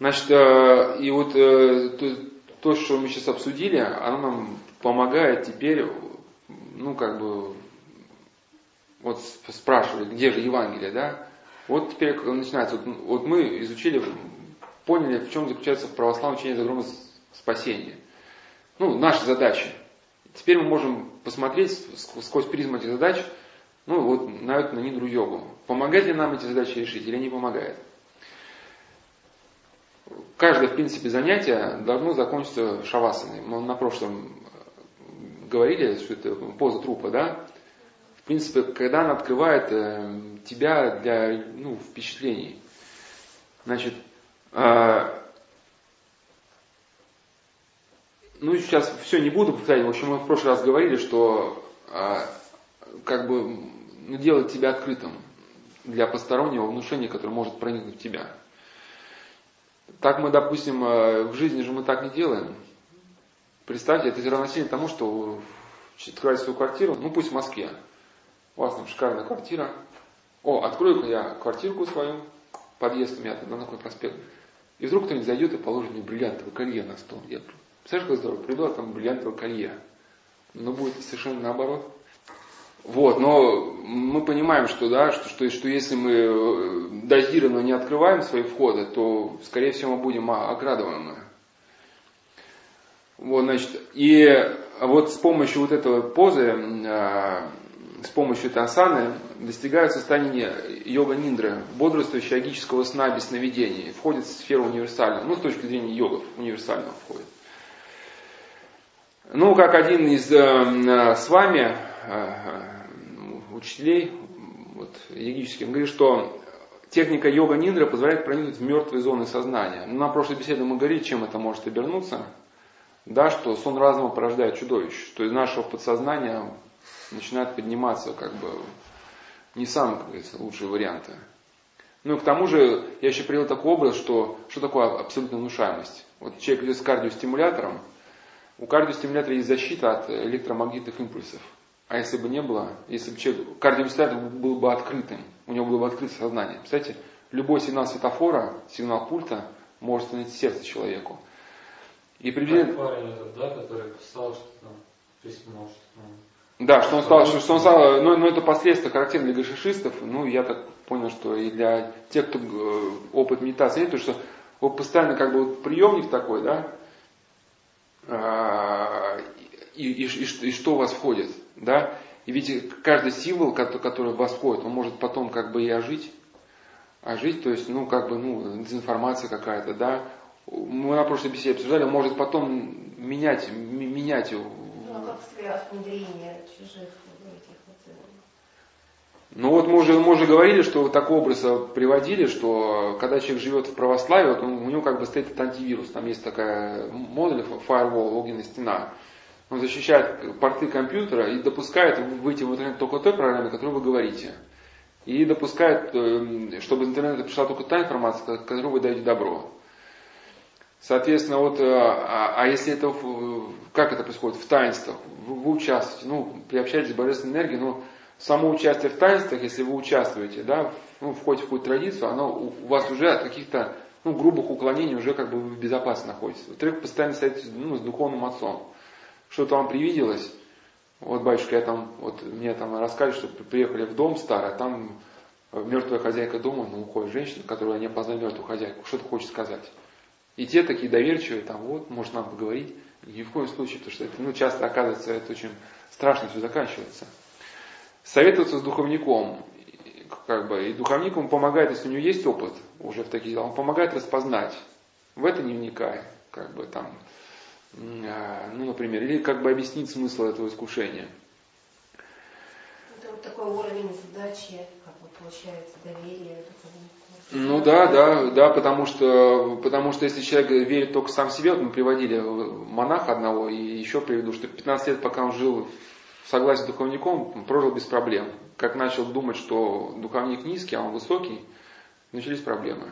Значит, э, и вот э, то, что мы сейчас обсудили, оно нам помогает теперь, ну, как бы, вот спрашивали, где же Евангелие, да? Вот теперь начинается, вот, вот мы изучили, поняли, в чем заключается православное учение загробного спасения. Ну, наша задача. Теперь мы можем посмотреть сквозь призму этих задач, ну, вот на эту, на Нидру йогу. Помогает ли нам эти задачи решить или не помогает? Каждое, в принципе, занятие должно закончиться шавасаной. Мы на прошлом говорили, что это поза трупа, да? В принципе, когда она открывает э, тебя для ну, впечатлений. Значит, э, ну сейчас все не буду повторять. В общем, мы в прошлый раз говорили, что э, как бы ну, делать тебя открытым для постороннего внушения, которое может проникнуть в тебя. Так мы, допустим, э, в жизни же мы так не делаем. Представьте, это равносильно тому, что открываете свою квартиру, ну пусть в Москве. У вас там шикарная квартира. О, открою-ка я квартирку свою, подъезд у меня там на такой проспект. И вдруг кто-нибудь зайдет и положит мне бриллиантовое колье на стол. Я, представляешь, как здорово, приду, а там бриллиантовое колье. Но будет совершенно наоборот. Вот, но мы понимаем, что, да, что, что, что если мы э, дозированно не открываем свои входы, то, скорее всего, мы будем оградованны. Вот, значит, и вот с помощью вот этого позы, э, с помощью этой асаны достигают состояния йога-ниндры, бодрствующего йогического сна без сновидений, входит в сферу универсальную, ну, с точки зрения йогов, универсального входит. Ну, как один из э, с вами учителей вот, йогических, он говорит, что техника йога ниндра позволяет проникнуть в мертвые зоны сознания. Ну, на прошлой беседе мы говорили, чем это может обернуться. Да, что сон разума порождает чудовищ, что из нашего подсознания начинают подниматься как бы не самые, как говорится, лучшие варианты. Ну и к тому же я еще привел такой образ, что что такое абсолютная внушаемость. Вот человек идет с кардиостимулятором, у кардиостимулятора есть защита от электромагнитных импульсов. А если бы не было, если бы человек, кардиомистолятор был бы открытым, у него было бы открытое сознание. Представляете, любой сигнал светофора, сигнал пульта может становиться сердце человеку. И приблизительно... парень этот, да, который писал, что там, письмо, что там... Да, что он стал, что, что он стал, но, но это последствия характерно для гашишистов, ну, я так понял, что и для тех, кто э, опыт медитации нет, то что вот постоянно как бы вот приемник такой, да, а, и, и, и, и что у вас входит, да? И ведь каждый символ, который в вас входит, он может потом как бы и ожить, ожить, то есть, ну, как бы, ну, дезинформация какая-то, да? Мы на прошлой беседе обсуждали, он может потом менять, менять. Ну, а как внедрение чужих ну вот мы уже, мы уже говорили, что вот такой образ приводили, что когда человек живет в православии, вот у него как бы стоит этот антивирус. Там есть такая модуль, firewall, огненная стена. Он защищает порты компьютера и допускает выйти в интернет только той программе, которую вы говорите. И допускает, эм, чтобы из интернета пришла только та информация, которую вы даете добро. Соответственно, вот, э, а, а если это, как это происходит? В таинствах. Вы, вы участвуете, ну, приобщаетесь к божественной энергии, но само участие в таинствах, если вы участвуете, да, ну, входите в какую-то традицию, оно у вас уже от каких-то ну, грубых уклонений уже как бы в безопасности находитесь. Во-вторых, постоянно стоите ну, с духовным отцом что-то вам привиделось, вот, батюшка, я там, вот мне там рассказывали, что приехали в дом старый, а там мертвая хозяйка дома, ну, уходит женщина, которая не опознала мертвую хозяйку, что-то хочет сказать. И те такие доверчивые, там, вот, может нам поговорить. Ни в коем случае, потому что это, ну, часто оказывается, это очень страшно все заканчивается. Советоваться с духовником, как бы, и духовник ему помогает, если у него есть опыт уже в таких делах, он помогает распознать. В это не вникая, как бы там, ну, например, или как бы объяснить смысл этого искушения. Это вот такой уровень задачи, как бы получается, доверие ну да, да, да, потому что, потому что если человек верит только сам себе, вот мы приводили монаха одного, и еще приведу, что 15 лет, пока он жил в согласии с духовником, прожил без проблем. Как начал думать, что духовник низкий, а он высокий, начались проблемы.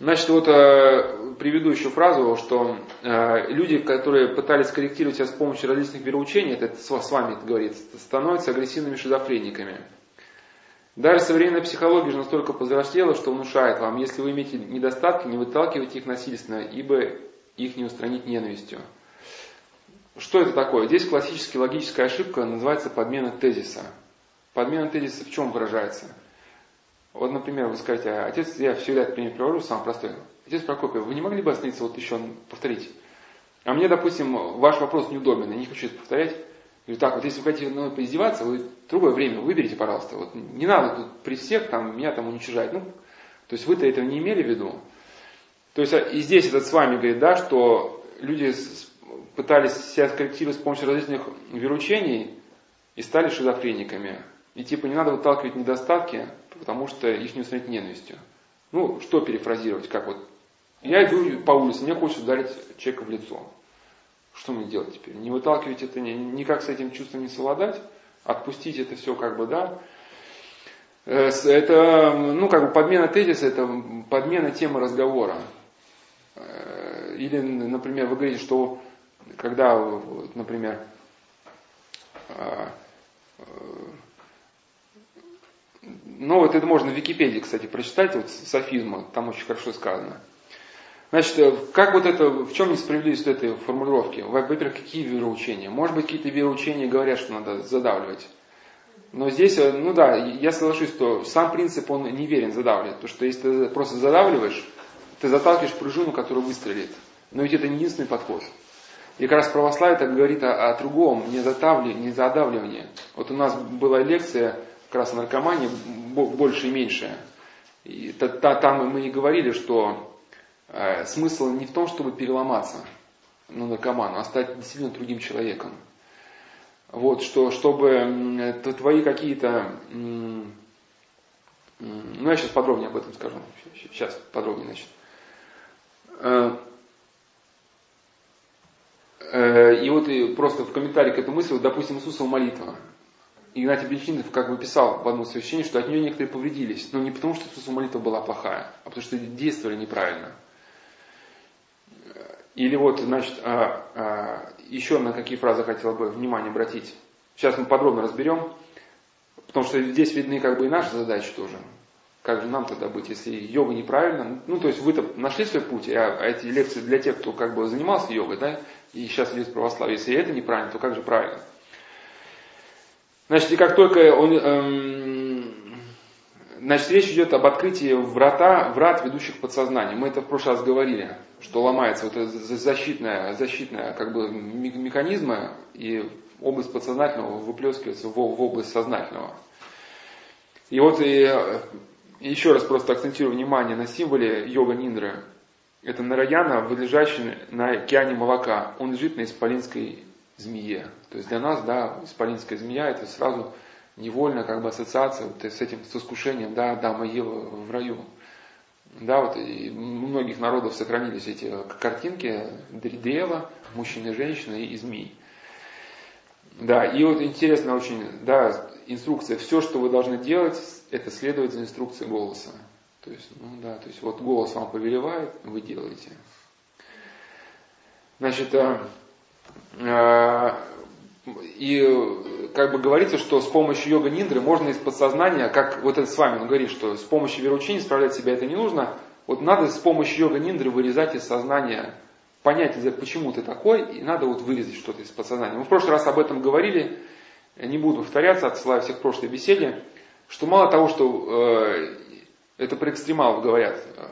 Значит, вот э, приведу еще фразу, что э, люди, которые пытались корректировать себя с помощью различных вероучений, это с, с вами это говорится, становятся агрессивными шизофрениками. Даже современная психология же настолько повзрослела, что внушает вам, если вы имеете недостатки, не выталкивайте их насильственно, ибо их не устранить ненавистью. Что это такое? Здесь классическая логическая ошибка называется подмена тезиса. Подмена тезиса в чем выражается? Вот, например, вы скажете, отец, я всегда этот пример привожу, самый простой. Отец Прокопьев, вы не могли бы остановиться вот еще повторить? А мне, допустим, ваш вопрос неудобен, я не хочу это повторять. Говорю, так, вот если вы хотите мной поиздеваться, вы другое время выберите, пожалуйста. Вот не надо тут при всех там, меня там уничижать. Ну, то есть вы-то этого не имели в виду. То есть а, и здесь этот с вами говорит, да, что люди пытались себя скорректировать с помощью различных веручений и стали шизофрениками. И типа не надо выталкивать недостатки, потому что их не устранить ненавистью. Ну, что перефразировать, как вот. Я иду по улице, мне хочется ударить человека в лицо. Что мне делать теперь? Не выталкивать это, никак с этим чувством не совладать, отпустить это все как бы, да. Э, это, ну, как бы подмена тезиса, это подмена темы разговора. Э, или, например, вы говорите, что когда, например, э, ну, вот это можно в Википедии, кстати, прочитать, вот софизма, там очень хорошо сказано. Значит, э, как вот это, в чем несправедливость этой формулировки? Во-первых, какие вероучения? Может быть, какие-то вероучения говорят, что надо задавливать. Но здесь, э, ну да, я соглашусь, что сам принцип, он неверен задавливать. Потому что если ты просто задавливаешь, ты заталкиваешь пружину, которая выстрелит. Но ведь это не единственный подход. И как раз православие так говорит о, о другом, не задавливании, не задавливании. Вот у нас была лекция как раз о наркомании, больше и меньше. И та, та, там мы и говорили, что э, смысл не в том, чтобы переломаться на наркоману, а стать действительно другим человеком. Вот, что, чтобы твои какие-то... Ну, я сейчас подробнее об этом скажу. Сейчас подробнее, значит. Э, э, и вот и просто в комментарии к этой мысли, вот, допустим, Иисусова молитва. Игнатий Бельчинов как бы писал в одном сообщении, что от нее некоторые повредились. Но не потому, что Иисусова молитва была плохая, а потому что действовали неправильно. Или вот, значит, а, а, еще на какие фразы хотел бы внимание обратить. Сейчас мы подробно разберем, потому что здесь видны как бы и наши задачи тоже. Как же нам тогда быть, если йога неправильно? Ну, то есть вы-то нашли свой путь, а эти лекции для тех, кто как бы занимался йогой, да, и сейчас идет православие. Если это неправильно, то как же правильно? Значит, и как только он, эм, значит, речь идет об открытии врата, врат, ведущих в подсознание. Мы это в прошлый раз говорили, что ломается вот защитная, защитная как бы механизма, и область подсознательного выплескивается в, в область сознательного. И вот и, э, еще раз просто акцентирую внимание на символе йога Ниндры. Это Нараяна, лежащий на океане молока. Он лежит на исполинской змее. То есть для нас, да, исполинская змея это сразу невольно как бы ассоциация вот с этим, с искушением, да, Адама и Ева в раю. Да, вот и у многих народов сохранились эти картинки Древа, мужчины, женщины и змей. Да, и вот интересно очень, да, инструкция. Все, что вы должны делать, это следовать за инструкцией голоса. То есть, ну да, то есть вот голос вам повелевает, вы делаете. Значит, а, и как бы говорится, что с помощью йога ниндры можно из подсознания, как вот это с вами он говорит, что с помощью вероучения справлять себя это не нужно, вот надо с помощью йога ниндры вырезать из сознания, понять, почему ты такой, и надо вот вырезать что-то из подсознания. Мы в прошлый раз об этом говорили, не буду повторяться, отсылаю всех к прошлой беседе, что мало того, что э, это про экстремалов говорят, э,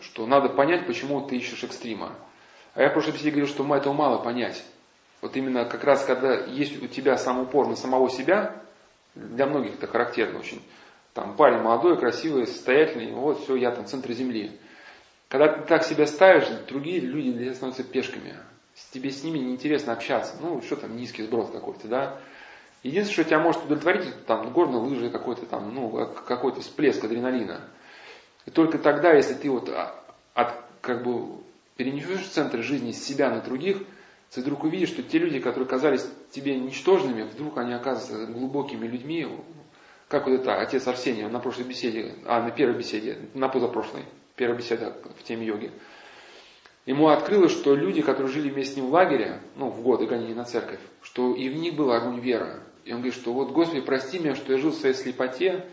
что надо понять, почему ты ищешь экстрима. А я в прошлой беседе говорил, что этого мало понять. Вот именно как раз, когда есть у тебя сам упор на самого себя, для многих это характерно очень. Там парень молодой, красивый, состоятельный, вот все, я там в центре земли. Когда ты так себя ставишь, другие люди для тебя становятся пешками. Тебе с ними неинтересно общаться. Ну, что там, низкий сброс какой-то, да. Единственное, что тебя может удовлетворить, это там горные лыжи, какой-то там, ну, какой-то всплеск адреналина. И только тогда, если ты вот от, как бы перенесешь центр жизни с себя на других – ты вдруг увидишь, что те люди, которые казались тебе ничтожными, вдруг они оказываются глубокими людьми, как вот это отец Арсений на прошлой беседе, а на первой беседе, на позапрошлой, первая беседа в теме йоги. Ему открылось, что люди, которые жили вместе с ним в лагере, ну, в годы гонения на церковь, что и в них был огонь веры. И он говорит, что вот, Господи, прости меня, что я жил в своей слепоте,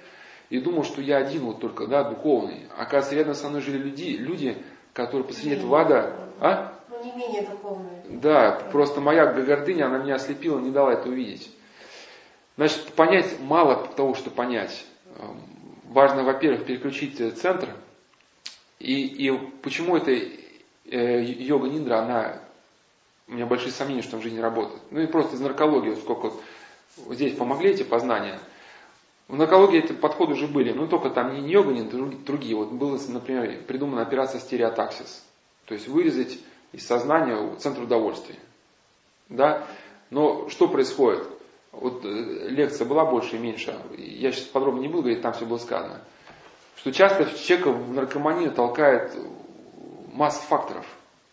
и думал, что я один вот только, да, духовный. Оказывается, рядом со мной жили люди, люди, которые посреди этого ада, а? Ну, не менее духовные. Да, просто моя гордыня, она меня ослепила, не дала это увидеть. Значит, понять мало того, что понять. Эм, важно, во-первых, переключить центр. И, и почему эта э, йога ниндра, она, у меня большие сомнения, что в жизни работает. Ну и просто из наркологии, вот сколько вот здесь помогли эти познания – в наркологии эти подходы уже были, но только там не йога, не другие. Вот была, например, придумана операция стереотаксис. То есть вырезать из сознания центр удовольствия. Да? Но что происходит? Вот э, лекция была больше и меньше. Я сейчас подробно не буду говорить, там все было сказано. Что часто человека в наркоманию толкает масса факторов.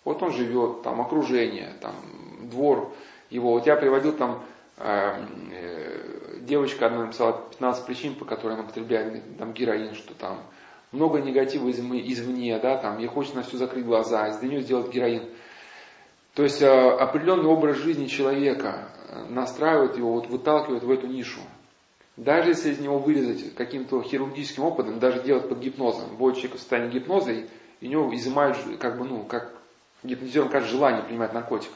Вот он живет, там окружение, там двор его. Вот я приводил там эм, э, девочка одна написала 15 причин, по которым она употребляет там, героин, что там много негатива извне, да, там, ей хочется на все закрыть глаза, из нее сделать героин. То есть э, определенный образ жизни человека э, настраивает его, вот, выталкивает в эту нишу. Даже если из него вырезать каким-то хирургическим опытом, даже делать под гипнозом, вводит человека в состояние гипноза, и у него изымают, как бы, ну, как гипнотизером, как желание принимать наркотик.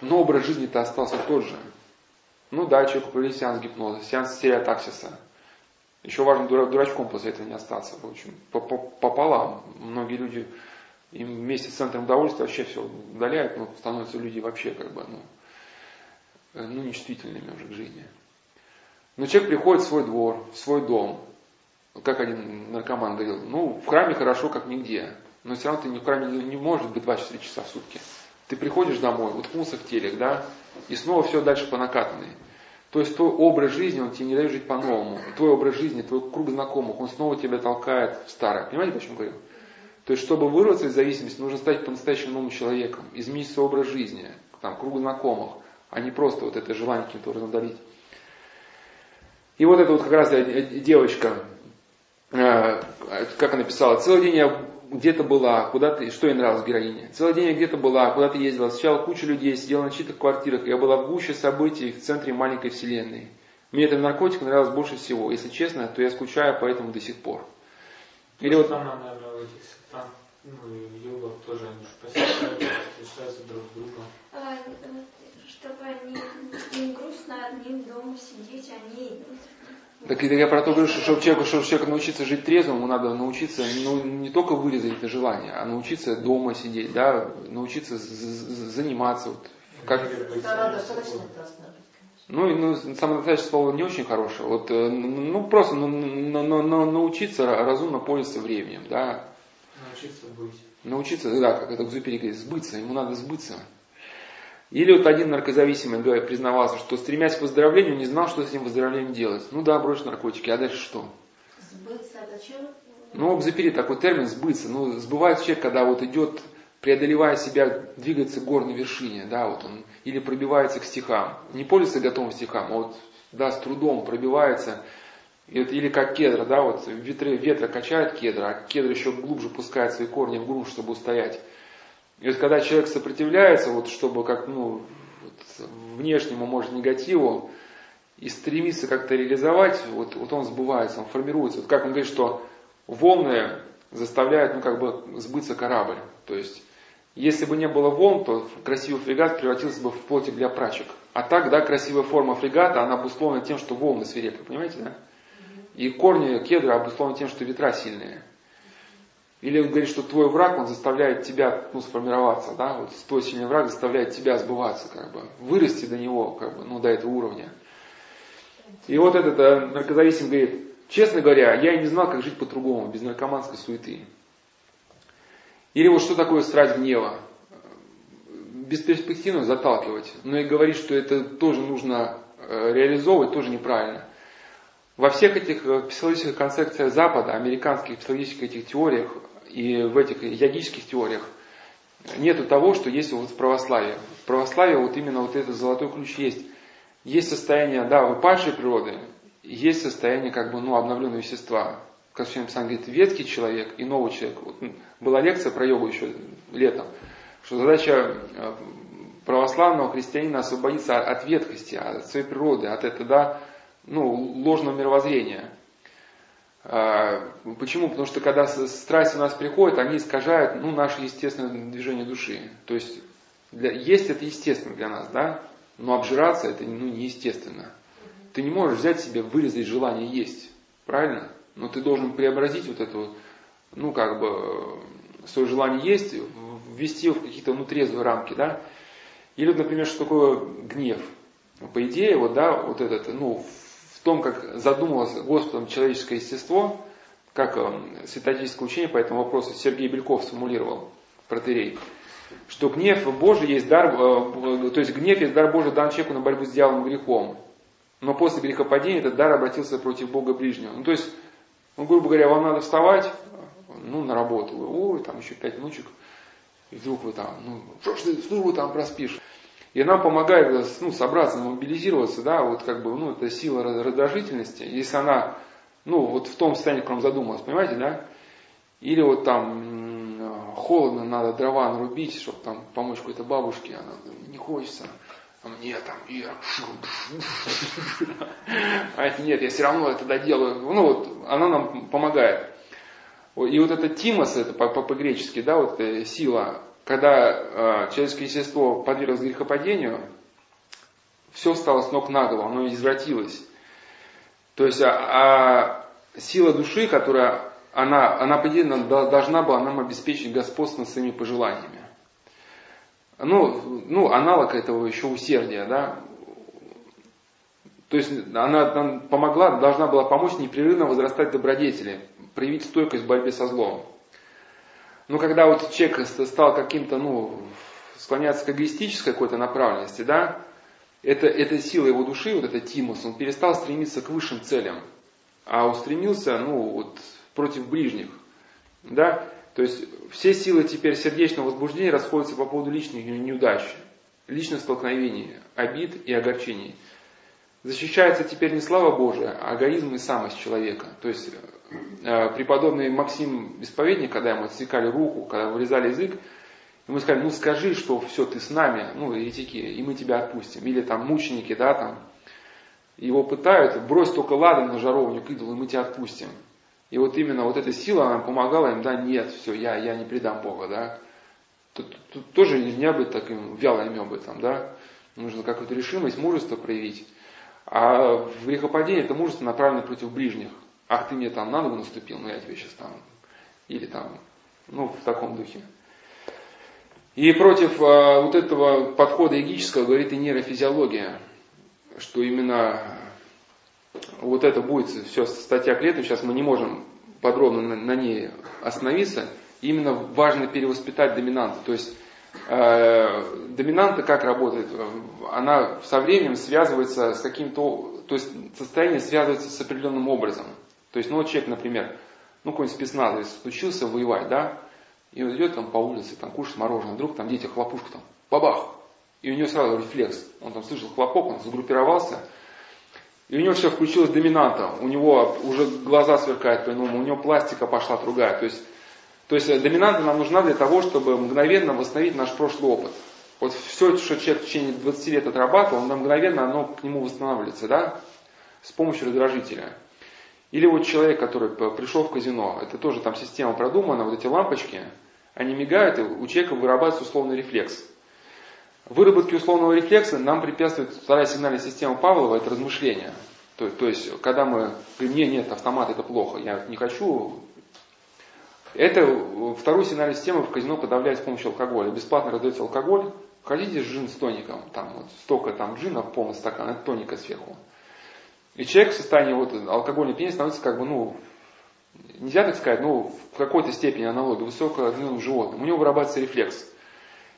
Но образ жизни-то остался тот же. Ну да, человеку провели сеанс гипноза, сеанс стереотаксиса. Еще важно дурачком после этого не остаться. В общем, пополам. Многие люди им вместе с центром удовольствия вообще все удаляют, но становятся люди вообще как бы, ну, э, ну, нечувствительными уже к жизни. Но человек приходит в свой двор, в свой дом. Как один наркоман говорил, ну, в храме хорошо, как нигде. Но все равно ты в храме не, может быть 24 часа в сутки. Ты приходишь домой, уткнулся в телек, да, и снова все дальше по накатанной. То есть твой образ жизни, он тебе не дает жить по-новому. Твой образ жизни, твой круг знакомых, он снова тебя толкает в старое. Понимаете, почему говорю? То есть, чтобы вырваться из зависимости, нужно стать по-настоящему новым человеком, изменить свой образ жизни, там, круг знакомых, а не просто вот это желание каким-то образом давить. И вот эта вот как раз девочка, э, как она писала, целый день я где-то была, куда ты, что ей нравилось героине. Целый день я где-то была, куда ты ездила, встречала кучу людей, сидела на чьих-то квартирах, я была в гуще событий в центре маленькой вселенной. Мне этот наркотик нравился больше всего. Если честно, то я скучаю по этому до сих пор. Или вот... Там, наверное, в этих сектах, ну, йога тоже они встречаются друг с другом. А, чтобы они не грустно одним дома сидеть, они идут так я про то говорю, что чтобы человеку, чтобы человеку научиться жить трезвым, ему надо научиться ну, не только вырезать это желание, а научиться дома сидеть, да, научиться заниматься. Вот, как... Ну, ну, самодостаточное слово не очень хорошее. Вот, э, ну, просто ну, ну, ну, ну, научиться разумно пользоваться временем, да. Научиться быть. Научиться, да, как это Гзупери говорит, сбыться, ему надо сбыться. Или вот один наркозависимый говорит, признавался, что стремясь к выздоровлению, не знал, что с этим выздоровлением делать. Ну да, брось наркотики, а дальше что? Сбыться, это что? Ну, Бзапери такой термин сбыться. Ну, сбывается человек, когда вот идет, преодолевая себя, двигается к горной вершине, да, вот он, или пробивается к стихам. Не пользуется готовым стихам, а вот, да, с трудом пробивается, или как кедра, да, вот ветры, ветра качает кедра, а кедр еще глубже пускает свои корни в грунт, чтобы устоять. И вот когда человек сопротивляется, вот чтобы как, ну, вот, внешнему, может, негативу, и стремится как-то реализовать, вот, вот он сбывается, он формируется. Вот как он говорит, что волны заставляют, ну, как бы сбыться корабль. То есть, если бы не было волн, то красивый фрегат превратился бы в плотик для прачек. А так, да, красивая форма фрегата, она обусловлена тем, что волны свирепы, понимаете, да? И корни кедра обусловлены тем, что ветра сильные. Или он говорит, что твой враг, он заставляет тебя ну, сформироваться, да, вот твой сильный враг заставляет тебя сбываться, как бы, вырасти до него, как бы, ну, до этого уровня. И вот этот э, наркозависимый говорит, честно говоря, я и не знал, как жить по-другому, без наркоманской суеты. Или вот что такое страсть гнева? Бесперспективно заталкивать, но и говорить, что это тоже нужно э, реализовывать, тоже неправильно. Во всех этих э, психологических концепциях Запада, американских психологических этих теориях и в этих йогических теориях нету того, что есть вот в православии. В православии вот именно вот этот золотой ключ есть. Есть состояние, да, выпадшей природы, есть состояние как бы, ну, обновленного вещества. Как сегодня Писание говорит, ветхий человек и новый человек. Вот, была лекция про йогу еще летом, что задача э, православного христианина освободиться от ветхости, от своей природы, от этого, да, ну, ложного мировоззрения. А, почему? Потому что когда страсть у нас приходит, они искажают ну, наше естественное движение души. То есть для, есть это естественно для нас, да? Но обжираться это ну, неестественно. Ты не можешь взять себе, вырезать желание есть. Правильно? Но ты должен преобразить вот это, ну как бы, свое желание есть, ввести его в какие-то ну, трезвые рамки, да? Или, например, что такое гнев. По идее, вот, да, вот этот, ну, в том, как задумалось Господом человеческое естество, как э, святотическое учение по этому вопросу Сергей Бельков сформулировал, протерей, что гнев Божий есть дар, э, то есть гнев есть дар Божий дан человеку на борьбу с дьяволом грехом. Но после грехопадения этот дар обратился против Бога ближнего. Ну, то есть, ну, грубо говоря, вам надо вставать, ну, на работу. Ой, там еще пять минуточек. И вдруг вы там, ну, что ж ты службу там проспишь? И нам помогает ну, собраться, мобилизироваться, да, вот как бы, ну, это сила раздражительности. Если она, ну, вот в том состоянии, в котором задумалась, понимаете, да? Или вот там холодно, надо дрова нарубить, чтобы там помочь какой-то бабушке, она не хочется. А мне там, я, а нет, я все равно это доделаю. Ну вот, она нам помогает. И вот это тимос, это по-гречески, да, вот сила, когда э, человеческое естество подверглось грехопадению, все стало с ног на голову, оно извратилось. То есть, а, а сила души, которая, она, она по идее, должна была нам обеспечить господство над своими пожеланиями. Ну, ну, аналог этого еще усердия, да. То есть она нам помогла, должна была помочь непрерывно возрастать добродетели, проявить стойкость в борьбе со злом. Но когда вот человек стал каким-то, ну, склоняться к эгоистической какой-то направленности, да, это, это сила его души, вот это тимус, он перестал стремиться к высшим целям, а устремился, ну, вот, против ближних, да, то есть все силы теперь сердечного возбуждения расходятся по поводу личных неудач, личных столкновений, обид и огорчений. Защищается теперь не слава Божия, а эгоизм и самость человека. То есть Э, преподобный Максим Исповедник, когда ему отсекали руку, когда вырезали язык, ему сказали, ну скажи, что все, ты с нами, ну, еретики, и мы тебя отпустим. Или там мученики, да, там, его пытают, брось только ладан на жаровню к идолу, и мы тебя отпустим. И вот именно вот эта сила, она помогала им, да, нет, все, я, я не предам Бога, да. Тут, тут тоже нельзя быть таким вялым об этом, да. Нужно какую-то решимость, мужество проявить. А в грехопадении это мужество направлено против ближних ах, ты мне там на ногу наступил, ну я тебе сейчас там, или там, ну в таком духе. И против а, вот этого подхода эгического говорит и нейрофизиология, что именно вот это будет все статья клеток, сейчас мы не можем подробно на, на ней остановиться, именно важно перевоспитать доминанта. То есть э, доминанта как работает? Она со временем связывается с каким-то, то есть состояние связывается с определенным образом. То есть, ну вот человек, например, ну какой-нибудь спецназовец учился воевать, да, и он идет там по улице, там кушает мороженое, вдруг там дети хлопушку там, бабах, и у него сразу рефлекс. Он там слышал хлопок, он загруппировался, и у него все включилось доминанта, у него уже глаза сверкают по-иному, у него пластика пошла другая. То есть, то есть э, доминанта нам нужна для того, чтобы мгновенно восстановить наш прошлый опыт. Вот все, что человек в течение 20 лет отрабатывал, он мгновенно оно к нему восстанавливается, да, с помощью раздражителя. Или вот человек, который пришел в казино, это тоже там система продумана, вот эти лампочки, они мигают, и у человека вырабатывается условный рефлекс. Выработке условного рефлекса нам препятствует вторая сигнальная система Павлова, это размышление. То, то есть, когда мы говорим, нет, нет, автомат это плохо, я не хочу. Это вторую сигнальную систему в казино подавляет с помощью алкоголя. Бесплатно раздается алкоголь, хотите джин с тоником, там вот столько там джина, полный стакан, это тоника сверху. И человек в состоянии вот алкогольной пьяни становится как бы, ну, нельзя так сказать, ну, в какой-то степени аналогия, высокоразвинутым животным. У него вырабатывается рефлекс.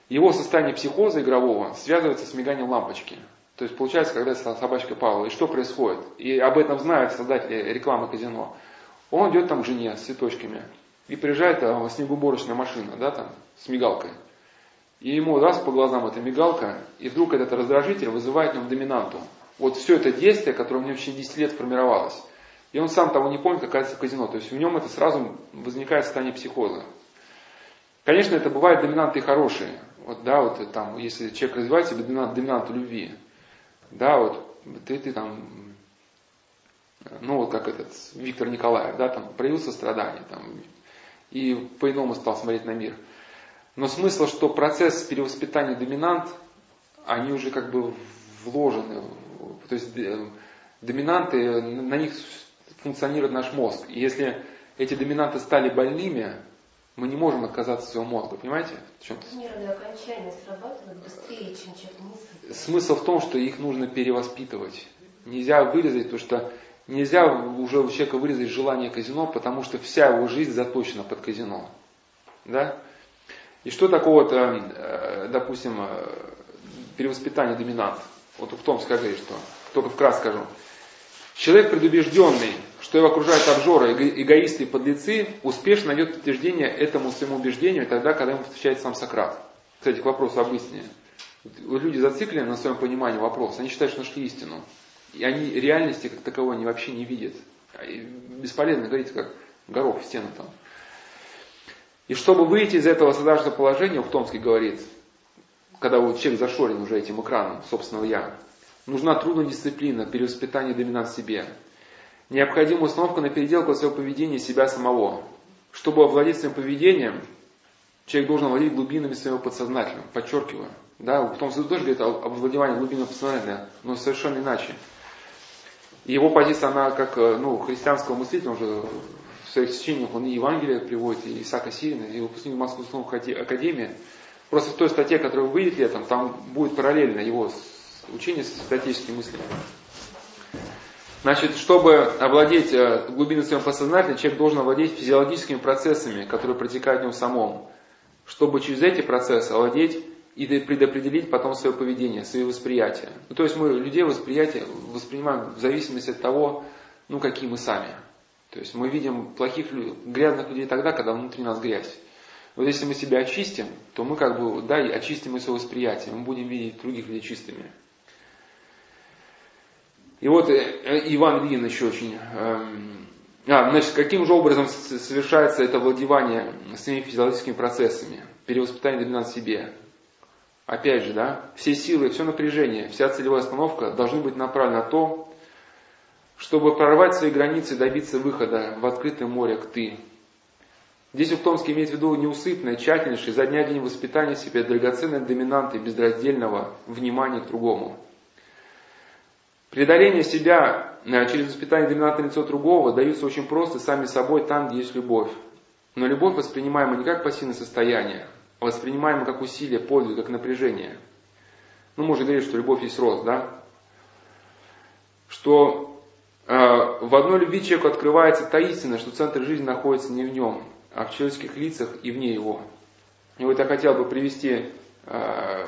Его состояние психоза игрового связывается с миганием лампочки. То есть получается, когда собачка Павла, и что происходит? И об этом знают создатели рекламы казино. Он идет там к жене с цветочками, и приезжает там снегоуборочная машина, да, там, с мигалкой. И ему раз по глазам эта мигалка, и вдруг этот раздражитель вызывает в нем доминанту. Вот все это действие, которое у него в течение 10 лет формировалось. И он сам того не помнит, как оказывается в казино. То есть в нем это сразу возникает состояние психоза. Конечно, это бывают доминанты хорошие. Вот, да, вот там, если человек развивает себе доминант, доминанту любви, да, вот ты, ты там ну вот как этот Виктор Николаев, да, там проявил сострадание, там, и по-иному стал смотреть на мир. Но смысл, что процесс перевоспитания доминант, они уже как бы вложены, то есть э, доминанты, на них функционирует наш мозг. И если эти доминанты стали больными, мы не можем отказаться от своего мозга, понимаете? В чем Нервные окончания срабатывают быстрее, чем человек мыслит. Смысл в том, что их нужно перевоспитывать. Нельзя вырезать, потому что нельзя уже у человека вырезать желание казино, потому что вся его жизнь заточена под казино. Да? И что такого-то, э, допустим, э, перевоспитание доминант? Вот в том скажи, что, только вкратце скажу. Человек предубежденный, что его окружают обжоры, эгоисты и подлецы, успешно найдет подтверждение этому своему убеждению тогда, когда ему встречается сам Сократ. Кстати, к вопросу об истине. Люди зациклены на своем понимании вопроса, они считают, что нашли истину. И они реальности как таковой они вообще не видят. А бесполезно говорить, как горох в стену там. И чтобы выйти из этого создавшего положения, Ухтомский говорит, когда вот человек зашорен уже этим экраном собственного «я», нужна трудная дисциплина, перевоспитание доминант в себе. Необходима установка на переделку своего поведения себя самого. Чтобы овладеть своим поведением, человек должен овладеть глубинами своего подсознательного. Подчеркиваю. Да, Ухтомский тоже говорит об овладевании глубинами подсознательного, но совершенно иначе. его позиция, она как э, ну, христианского мыслителя, он же в своих сочинениях он и Евангелие приводит, и Исаака Сирина, и выпускник Московской академии. Просто в той статье, которая вы выйдет летом, там будет параллельно его учение с статическими мыслями. Значит, чтобы овладеть э, глубиной своего подсознания, человек должен овладеть физиологическими процессами, которые протекают в нем самом. Чтобы через эти процессы овладеть и предопределить потом свое поведение, свое восприятие. Ну, то есть мы людей восприятие воспринимаем в зависимости от того, ну, какие мы сами. То есть мы видим плохих, грязных людей тогда, когда внутри нас грязь. Вот если мы себя очистим, то мы как бы, да, очистим и свое восприятие, мы будем видеть других людей чистыми. И вот э, э, Иван Ильин еще очень... Эм, а, значит, каким же образом совершается это владевание своими физиологическими процессами, перевоспитание доминант себе? Опять же, да, все силы, все напряжение, вся целевая остановка должны быть направлены на то, чтобы прорвать свои границы и добиться выхода в открытое море к ты. Здесь Ухтомский имеет в виду неусыпное, тщательнейшее, за дня день воспитание себя драгоценной доминанты безраздельного внимания к другому. Преодоление себя э, через воспитание доминанта лицо другого даются очень просто сами собой там, где есть любовь. Но любовь воспринимаема не как пассивное состояние, а воспринимаема как усилие, подвиг, как напряжение. Ну, можно говорить, что любовь есть рост, да? Что а, в одной любви человеку открывается та истина, что центр жизни находится не в нем, в человеческих лицах и вне его. И вот я хотел бы привести а,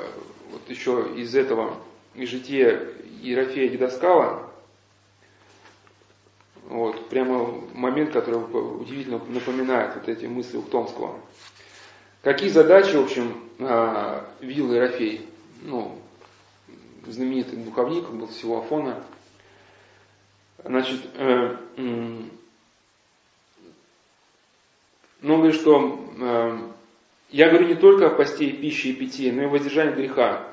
вот еще из этого, из жития Ерофея Дедоскала, вот, прямо момент, который удивительно напоминает вот эти мысли Ухтомского. Какие задачи, в общем, а, видел Ерофей? Ну, знаменитый духовник, был всего Афона – Значит, э, ну, говорит, что э, я говорю не только о посте и пище и питье, но и воздержании греха.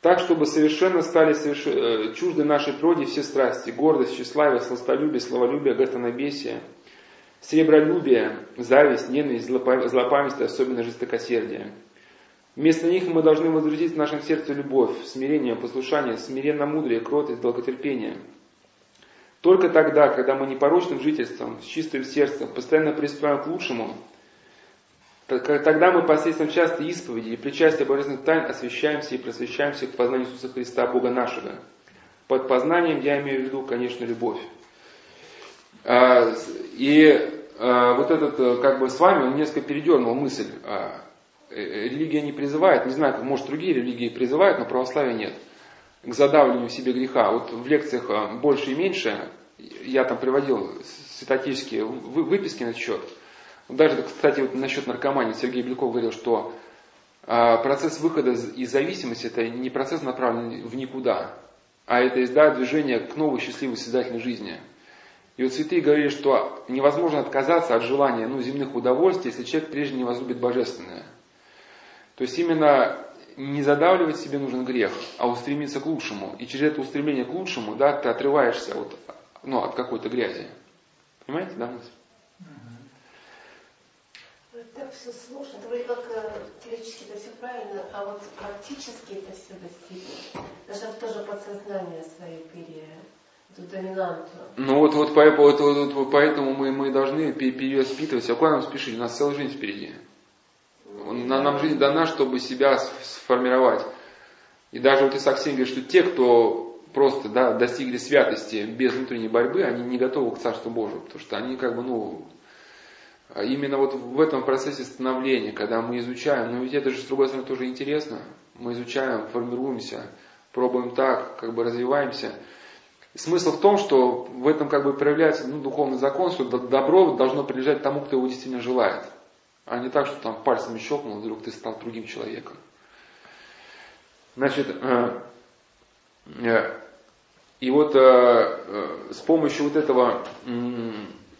Так, чтобы совершенно стали соверш... э, чужды нашей природе все страсти, гордость, тщеславие, сластолюбие, словолюбие, гатанобесие, сребролюбие, зависть, ненависть, злопамятство, особенно жестокосердие. Вместо них мы должны возвратить в нашем сердце любовь, смирение, послушание, смиренно мудрее, кротость, долготерпение – только тогда, когда мы непорочным жительством, с чистым сердцем, постоянно приступаем к лучшему, тогда мы посредством частой исповеди и причастия божественных тайн освящаемся и просвещаемся к познанию Иисуса Христа, Бога нашего. Под познанием я имею в виду, конечно, любовь. А, и а, вот этот, э, как бы с вами, он несколько передернул мысль. А, э, религия не призывает, не знаю, может другие религии призывают, но православия нет – к задавливанию в себе греха. Вот в лекциях а, больше и меньше я там приводил статические выписки на счет. Даже, кстати, вот насчет наркомании Сергей Беляков говорил, что а, процесс выхода из зависимости это не процесс направленный в никуда, а это да, движение к новой счастливой созидательной жизни. И вот святые говорили, что невозможно отказаться от желания ну, земных удовольствий, если человек прежде не возлюбит божественное. То есть именно не задавливать себе нужен грех, а устремиться к лучшему. И через это устремление к лучшему, да, ты отрываешься от, ну, от какой-то грязи. Понимаете, да, мысль? Так все сложно. Это вроде как э, теоретически это все правильно, а вот практически это все достигнуть. Даже тоже подсознание свое пере эту доминанту. Ну вот, вот, поэтому, вот, вот, вот, поэтому мы, мы должны перевоспитывать. А куда нам спешить? У нас целая жизнь впереди. Нам, нам жизнь дана, чтобы себя сформировать. И даже вот Исаак Син говорит, что те, кто просто да, достигли святости без внутренней борьбы, они не готовы к Царству Божию, потому что они как бы, ну, именно вот в этом процессе становления, когда мы изучаем, но ведь это же с другой стороны тоже интересно, мы изучаем, формируемся, пробуем так, как бы развиваемся. Смысл в том, что в этом как бы проявляется ну, духовный закон, что добро должно прилежать тому, кто его действительно желает, а не так, что там пальцами щелкнул, вдруг ты стал другим человеком. Значит, э, э, и вот э, с помощью вот этого,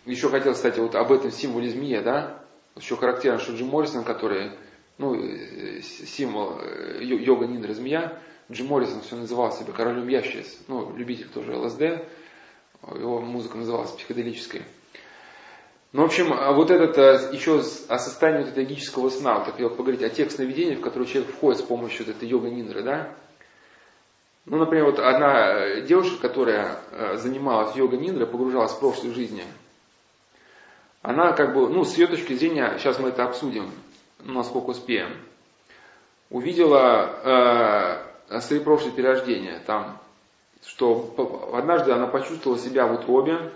еще хотел, кстати, вот об этом символе змея, да, еще характерно, что Джим Моррисон, который, ну, символ йога Ниндра змея, Джим Моррисон все называл себя королем ящериц, ну, любитель тоже ЛСД, его музыка называлась психоделической. Ну, в общем, а вот этот, а, еще о состоянии вот этого эгического сна, вот хотел поговорить о тех сновидениях, в которые человек входит с помощью вот этой йога ниндры, да. Ну, например, вот одна э, девушка, которая э, занималась йога ниндра, погружалась в прошлой жизни, она как бы, ну, с ее точки зрения, сейчас мы это обсудим, насколько успеем, увидела э, свои прошлые перерождения, там, что однажды она почувствовала себя в утробе,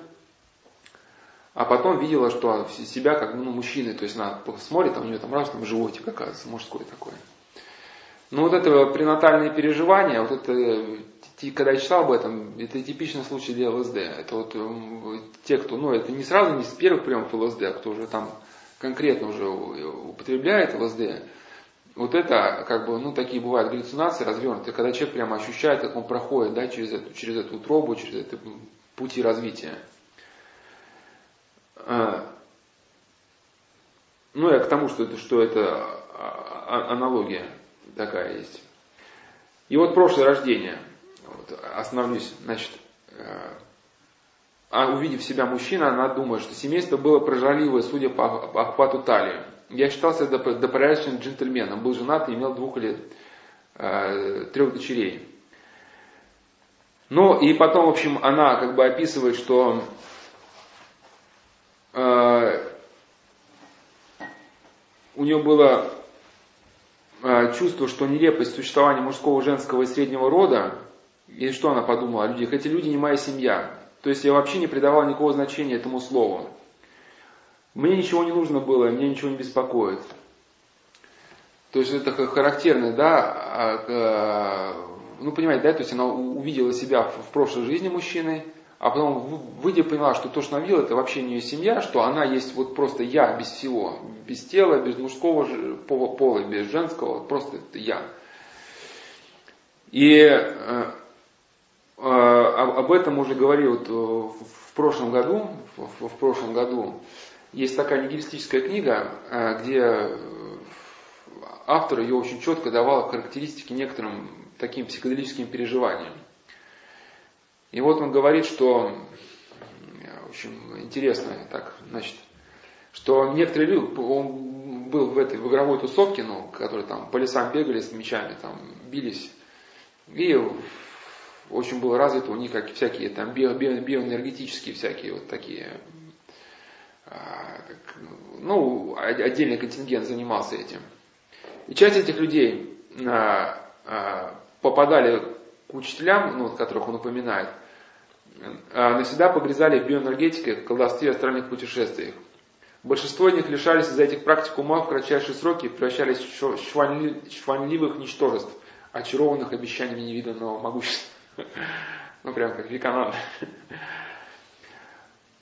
а потом видела, что себя как ну, мужчины, то есть она смотрит, а у нее там раз там животик, оказывается, мужской такой. Ну вот это пренатальные переживания, вот это, когда я читал об этом, это типичный случай для ЛСД. Это вот те, кто, ну это не сразу, не с первых приемов ЛСД, а кто уже там конкретно уже употребляет ЛСД, вот это, как бы, ну, такие бывают галлюцинации развернутые, когда человек прямо ощущает, как он проходит, да, через эту, через эту утробу, через эти пути развития. А, ну, я к тому, что это, что это а, а, аналогия такая есть. И вот прошлое рождение, вот, остановлюсь, значит, а увидев себя мужчина, она думает, что семейство было прожорливое, судя по охвату талии. Я считался допорядочным джентльменом, был женат и имел двух или э, трех дочерей. Ну и потом, в общем, она как бы описывает, что у нее было э, чувство, что нелепость существования мужского, женского и среднего рода, и что она подумала о людях? Эти люди не моя семья. То есть я вообще не придавал никакого значения этому слову. Мне ничего не нужно было, мне ничего не беспокоит. То есть это характерно, да, а, э, ну понимаете, да, то есть она увидела себя в прошлой жизни мужчиной, а потом выйдя поняла, что то, что она видела, это вообще не ее семья, что она есть вот просто я без всего, без тела, без мужского пола, без женского, просто это я. И э, э, об этом уже говорил вот в прошлом году, в, в прошлом году, есть такая нигилистическая книга, э, где автор ее очень четко давал характеристики некоторым таким психоделическим переживаниям. И вот он говорит, что, в общем, интересно, так, значит, что некоторые люди, он был в этой в игровой тусовке, ну, которые там по лесам бегали с мечами, там, бились, и очень было развито у них как всякие там био, био, биоэнергетические всякие вот такие, а, ну, отдельный контингент занимался этим. И часть этих людей а, а, попадали к учителям, ну, которых он упоминает, навсегда погрязали в биоэнергетике, колдовстве и астральных путешествиях. Большинство из них лишались из-за этих практик ума в кратчайшие сроки и превращались в шванливых ничтожеств, очарованных обещаниями невиданного могущества. Ну, прям как Викананда.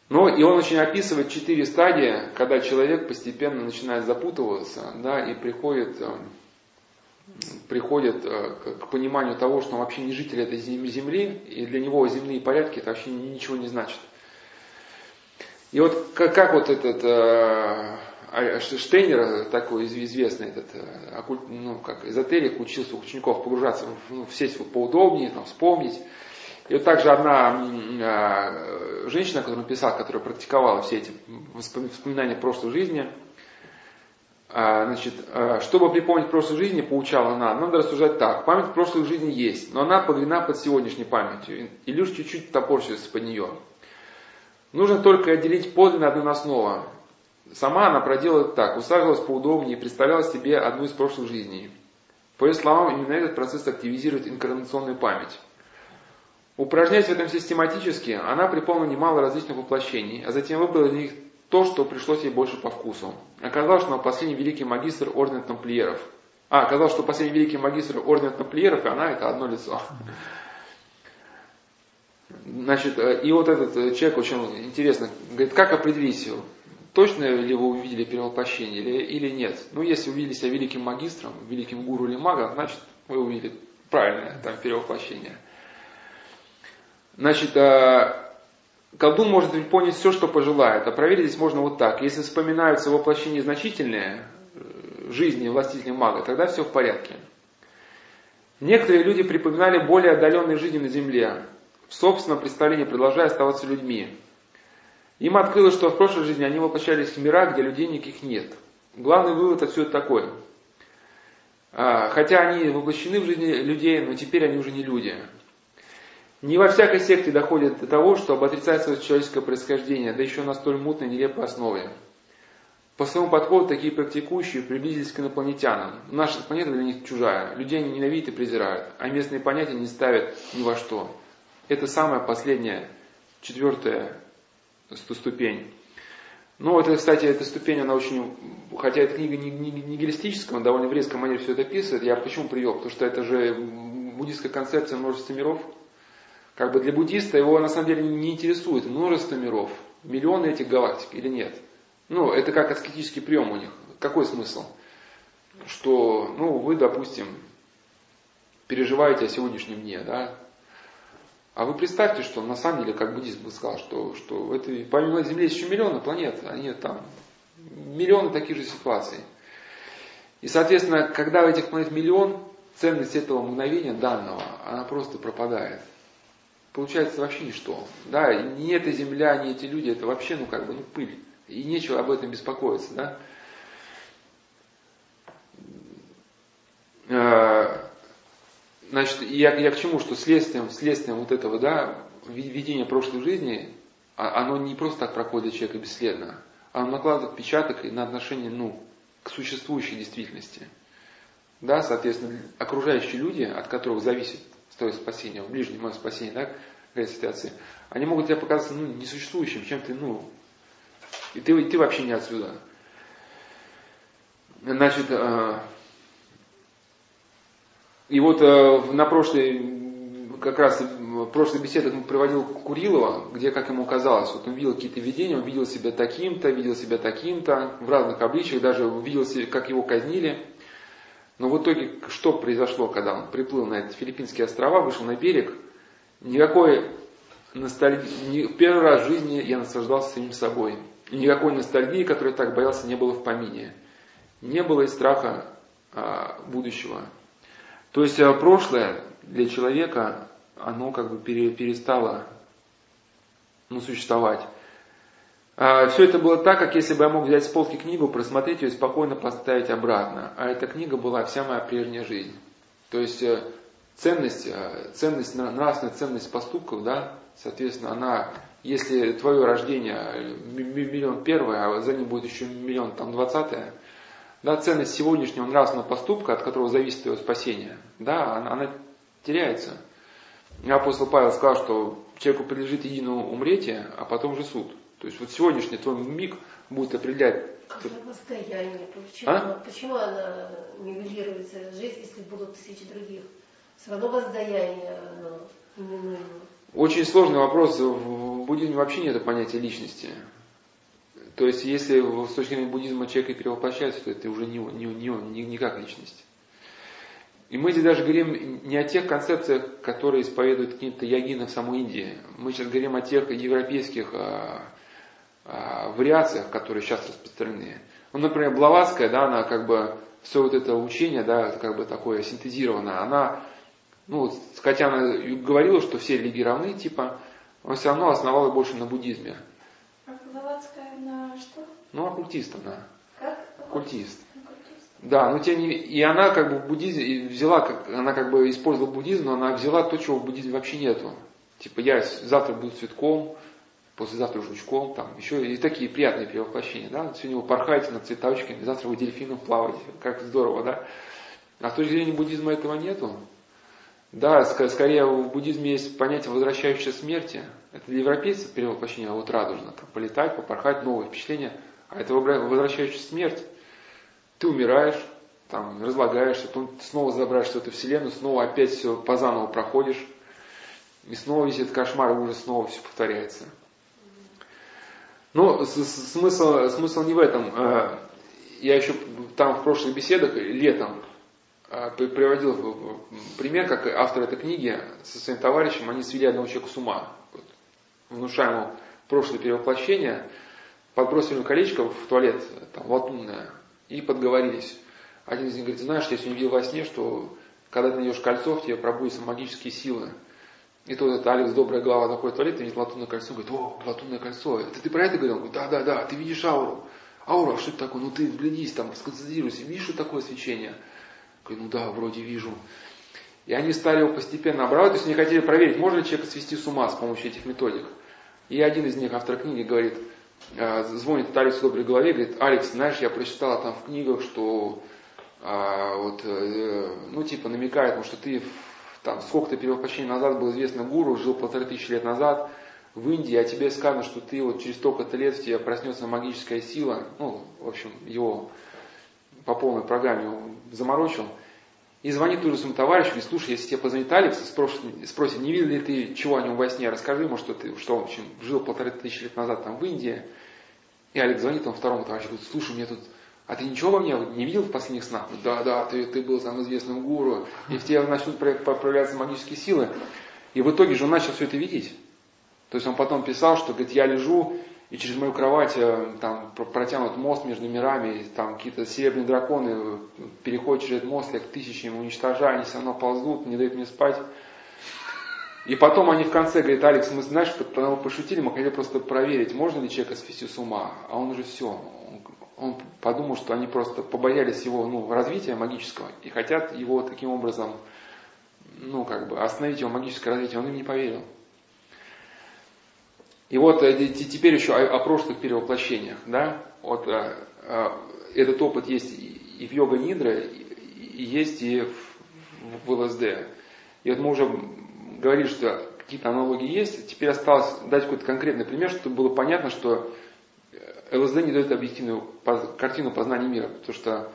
Ну, и он очень описывает четыре стадии, когда человек постепенно начинает запутываться, да, и приходит эм, приходит э, к пониманию того, что он вообще не житель этой земли, и для него земные порядки это вообще ничего не значит. И вот как, как вот этот э, а, Штейнер, такой известный этот э, ну, как эзотерик, учился у учеников погружаться ну, в сеть поудобнее, там, вспомнить. И вот также одна э, женщина, которая написала, которая практиковала все эти воспоминания прошлой жизни, э, значит, э, чтобы припомнить прошлой жизни, поучала она, надо рассуждать так. Память прошлой жизни есть, но она подвина под сегодняшней памятью. И лишь чуть-чуть топорщится под нее. Нужно только отделить подлинно одну основу. Сама она проделала так, усаживалась поудобнее и представляла себе одну из прошлых жизней. По ее словам, именно этот процесс активизирует инкарнационную память. Упражняясь в этом систематически, она припомнила немало различных воплощений, а затем выбрала для них то, что пришлось ей больше по вкусу. Оказалось, что последний великий магистр ордена тамплиеров. А, оказалось, что последний великий магистр ордена тамплиеров, и она это одно лицо. Значит, э, и вот этот э, человек очень интересно, говорит, как определить, точно ли вы увидели перевоплощение или, или нет? Ну, если увидели себя великим магистром, великим гуру или магом, значит, вы увидели правильное там перевоплощение. Значит, э, колдун может понять все, что пожелает, а проверить здесь можно вот так. Если вспоминаются воплощения значительные э, жизни властителя мага, тогда все в порядке. Некоторые люди припоминали более отдаленные жизни на земле, в собственном представлении продолжая оставаться людьми. Им открылось, что в прошлой жизни они воплощались в мира, где людей никаких нет. Главный вывод отсюда такой. А, хотя они воплощены в жизни людей, но теперь они уже не люди. Не во всякой секте доходит до того, чтобы отрицать свое человеческое происхождение, да еще на столь мутной, нелепой основе. По своему подходу такие практикующие приблизились к инопланетянам. Наша планета для них чужая. Людей они ненавидят и презирают, а местные понятия не ставят ни во что. Это самая последняя, четвертая ступень. Ну, это, кстати, эта ступень, она очень, хотя эта книга не, не, не нигилистическая, довольно в резкой манере все это описывает, я почему привел? Потому что это же буддийская концепция множества миров, как бы для буддиста его на самом деле не интересует множество миров, миллионы этих галактик или нет. Ну, это как аскетический прием у них. Какой смысл? Что, ну, вы, допустим, переживаете о сегодняшнем дне, да? А вы представьте, что на самом деле, как буддист бы сказал, что, что в этой, помимо Земли есть еще миллионы планет, они там, миллионы таких же ситуаций. И, соответственно, когда в этих планет миллион, ценность этого мгновения данного, она просто пропадает получается вообще ничто. Да, и ни эта земля, ни эти люди, это вообще, ну, как бы, ну, пыль. И нечего об этом беспокоиться, да. А, значит, я, я к чему, что следствием, следствием вот этого, да, видения прошлой жизни, а, оно не просто так проходит человека бесследно, оно накладывает отпечаток на отношение, ну, к существующей действительности. Да, соответственно, окружающие люди, от которых зависит твое спасение, в ближнем мое спасение, да, какая ситуация, они могут тебе показаться ну, несуществующим, чем ты, ну, и ты, и ты вообще не отсюда. Значит, э, и вот э, на прошлой, как раз прошлой беседе он приводил Курилова, где, как ему казалось, вот он видел какие-то видения, он видел себя таким-то, видел себя таким-то, в разных обличиях, даже видел, как его казнили. Но в итоге что произошло, когда он приплыл на эти филиппинские острова, вышел на берег, никакой ностальгии, первый раз в жизни я наслаждался самим собой. Никакой ностальгии, которой так боялся, не было в помине. Не было и страха а, будущего. То есть а, прошлое для человека, оно как бы пере, перестало ну, существовать. А, все это было так, как если бы я мог взять с полки книгу, просмотреть ее и спокойно поставить обратно. А эта книга была вся моя прежняя жизнь. То есть э, ценность, э, ценность, нравственная ценность поступков, да, соответственно, она, если твое рождение э, миллион первое, а за ним будет еще миллион там двадцатое, да, ценность сегодняшнего нравственного поступка, от которого зависит твое спасение, да, она, она теряется. И апостол Павел сказал, что человеку принадлежит единому умреть, а потом же суд. То есть вот сегодняшний твой миг будет определять... Как расстояние? Почему, а? почему она нивелируется жизнь, если будут тысячи других? Все равно воздаяние оно неминуемо. Очень сложный вопрос. В буддизме вообще нет понятия личности. То есть, если с точки зрения буддизма человек и перевоплощается, то это уже не, не, не не, не как личность. И мы здесь даже говорим не о тех концепциях, которые исповедуют какие-то ягины в самой Индии. Мы сейчас говорим о тех европейских а, а, вариациях, которые сейчас распространены. Ну, например, Блаватская, да, она как бы все вот это учение, да, как бы такое синтезированное, она Ну, хотя она говорила, что все религии равны, типа, он все равно основал больше на буддизме. А Блаватская на что? Ну, оккультист она. Как? Оккультист. Да, но тем не менее, и она как бы в буддизме взяла, как, она как бы использовала буддизм, но она взяла то, чего в буддизме вообще нету. Типа я завтра буду цветком, послезавтра жучком, там еще и такие приятные перевоплощения, да. Сегодня вы порхаете над цветочками, завтра вы дельфином плаваете, как здорово, да. А с точки зрения буддизма этого нету. Да, скорее в буддизме есть понятие возвращающей смерти. Это для европейцев перевоплощение, а вот радужно, там, полетать, попорхать, новые впечатления. А это возвращающая смерть. Ты умираешь, там, разлагаешься, потом снова забираешься в эту вселенную, снова опять все по заново проходишь. И снова весь этот кошмар, и уже снова все повторяется. Но смысл, смысл не в этом. Э, я еще там в прошлых беседах летом э, приводил пример, как автор этой книги со своим товарищем, они свели одного человека с ума. Внушая ему прошлое перевоплощение, подбросили колечко в туалет, там, латунное, и подговорились. Один из них говорит, знаешь, я сегодня видел во сне, что когда ты найдешь кольцо, в тебе пробудятся магические силы. И тут этот Алекс, добрая заходит в туалет, видит латунное кольцо, говорит, о, латунное кольцо, это ты про это говорил? Да, да, да, ты видишь ауру. Аура, что это такое? Ну ты взглянись там, сконцентрируйся, видишь, что такое свечение? Говорит, ну да, вроде вижу. И они стали его постепенно обрабатывать, то есть они хотели проверить, можно ли человека свести с ума с помощью этих методик. И один из них, автор книги, говорит, э, звонит Алексу доброй голове, говорит, Алекс, знаешь, я прочитала там в книгах, что а, вот, э, ну, типа, намекает, ну, что ты там сколько-то перевоплощений назад был известный гуру, жил полторы тысячи лет назад в Индии, а тебе сказано, что ты вот через столько-то лет в тебе проснется магическая сила, ну, в общем, его по полной программе заморочил. И звонит уже своему товарищу, говорит, слушай, если тебе позвонит Алекс, спросит, спросит, не видел ли ты чего о нем во сне, расскажи ему, что, ты, что он общем, жил полторы тысячи лет назад там в Индии. И Алекс звонит он второму товарищу, говорит, слушай, мне тут а ты ничего во мне не видел в последних снах? Да, да, ты, ты был самым известным гуру, и в тебе начнут проявляться магические силы. И в итоге же он начал все это видеть. То есть он потом писал, что говорит, я лежу, и через мою кровать э, там протянут мост между мирами, и там какие-то серебряные драконы э, переходят через этот мост, я их тысячами уничтожаю, они все равно ползут, не дают мне спать. И потом они в конце говорят, Алекс, мы, знаешь, потому пошутили, мы хотели просто проверить, можно ли человека свести с ума. А он уже все, подумал, что они просто побоялись его ну, развития магического и хотят его таким образом, ну, как бы остановить его магическое развитие. Он им не поверил. И вот э, теперь еще о, о прошлых перевоплощениях. Да? Вот, э, э, этот опыт есть и в йога нидра, и есть и в, в ЛСД. И вот мы уже говорили, что какие-то аналогии есть. Теперь осталось дать какой-то конкретный пример, чтобы было понятно, что ЛСД не дает объективную картину познания мира, потому что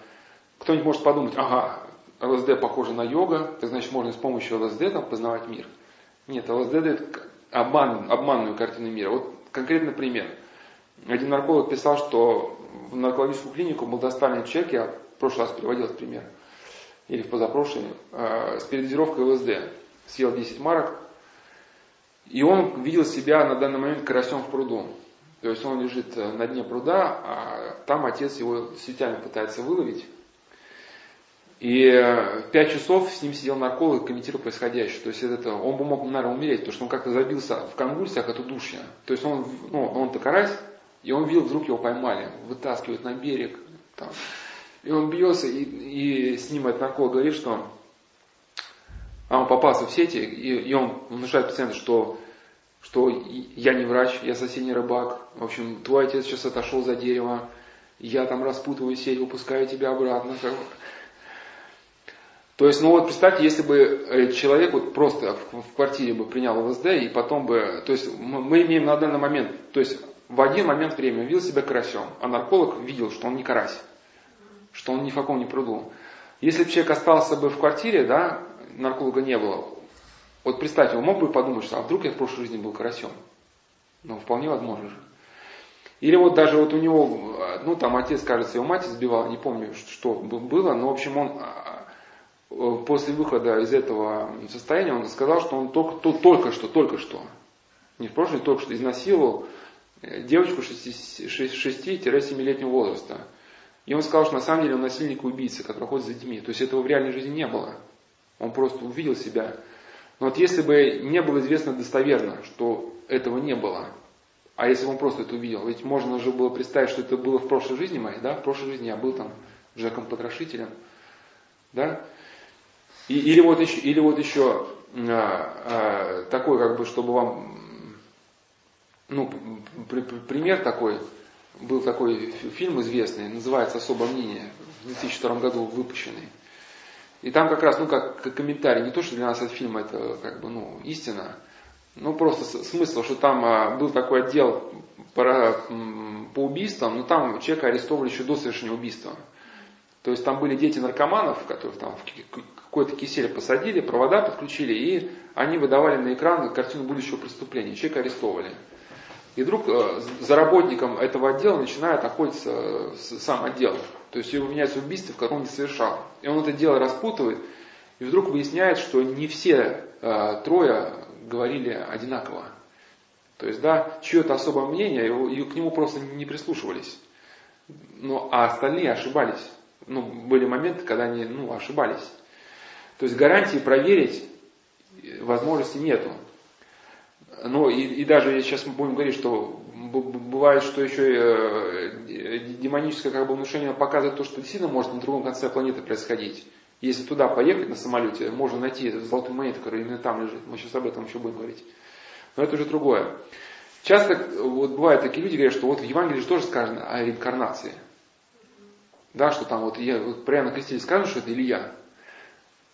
кто-нибудь может подумать, ага, ЛСД похоже на йога, так значит можно с помощью ЛСД там, познавать мир. Нет, ЛСД дает обман, обманную картину мира. Вот конкретный пример. Один нарколог писал, что в наркологическую клинику был доставлен человек, я в прошлый раз приводил этот пример, или в позапрошлый, э, с передозировкой ЛСД. Съел 10 марок, и он видел себя на данный момент карасем в пруду. То есть он лежит э, на дне пруда, а там отец его сетями пытается выловить. И э, пять часов с ним сидел нарколог и комментировал происходящее. То есть это, он бы мог, наверное, умереть, потому что он как-то забился в конвульсиях от удушья. То есть он, ну, он-то карась, и он видел, вдруг его поймали, вытаскивают на берег. Там. И он бьется, и, и с ним этот нарколог говорит, что а он попался в сети, и, и он внушает пациенту, что что я не врач, я совсем не рыбак. В общем, твой отец сейчас отошел за дерево, я там распутываю сеть, выпускаю тебя обратно. То есть, ну вот представьте, если бы э, человек вот просто в квартире бы принял ЛСД и потом бы, то есть мы имеем на данный момент, то есть в один момент времени видел себя карасем, а нарколог видел, что он не карась, что он ни в каком не пруду. Если бы человек остался бы в квартире, да, нарколога не было, вот представьте, он мог бы подумать, что а вдруг я в прошлой жизни был карасем? Ну, вполне возможно же. Или вот даже вот у него, ну там отец, кажется, его мать избивал, не помню, что было, но в общем он а, а, после выхода из этого состояния, он сказал, что он только, то, только что, только что, не в прошлом, только что изнасиловал э, девочку 6-7-летнего возраста. И он сказал, что на самом деле он насильник и убийца, который ходит за детьми. То есть этого в реальной жизни не было. Он просто увидел себя. Но вот если бы не было известно достоверно, что этого не было, а если бы он просто это увидел, ведь можно же было представить, что это было в прошлой жизни моей, да, в прошлой жизни я был там Жеком Потрошителем, да, и, или вот еще, или вот еще а, а, такой, как бы, чтобы вам, ну, при, при, пример такой, был такой фильм известный, называется «Особое мнение», в 2002 году выпущенный. И там как раз, ну, как, как комментарий, не то, что для нас этот фильм это, как бы, ну, истина, ну, просто смысл, что там а, был такой отдел по, по убийствам, но там человека арестовали еще до совершения убийства. То есть там были дети наркоманов, которых там в какой-то кисель посадили, провода подключили, и они выдавали на экран картину будущего преступления. Человека арестовали. И вдруг э, за работником этого отдела начинает охотиться э, сам отдел. То есть его меняется убийство, в котором не совершал. И он это дело распутывает, и вдруг выясняет, что не все э, трое говорили одинаково. То есть, да, чье-то особое мнение, и, и к нему просто не прислушивались. Ну, а остальные ошибались. Ну, были моменты, когда они, ну, ошибались. То есть гарантии проверить возможности нету. Ну и, и даже сейчас мы будем говорить, что бывает, что еще э, демоническое как бы, внушение показывает то, что действительно может на другом конце планеты происходить. Если туда поехать на самолете, можно найти золотую монету, которая именно там лежит. Мы сейчас об этом еще будем говорить. Но это уже другое. Часто вот бывают такие люди, говорят, что вот в Евангелии же тоже сказано о реинкарнации. Да, что там вот, я, вот про Иоанна Крестителя сказано, что это Илья.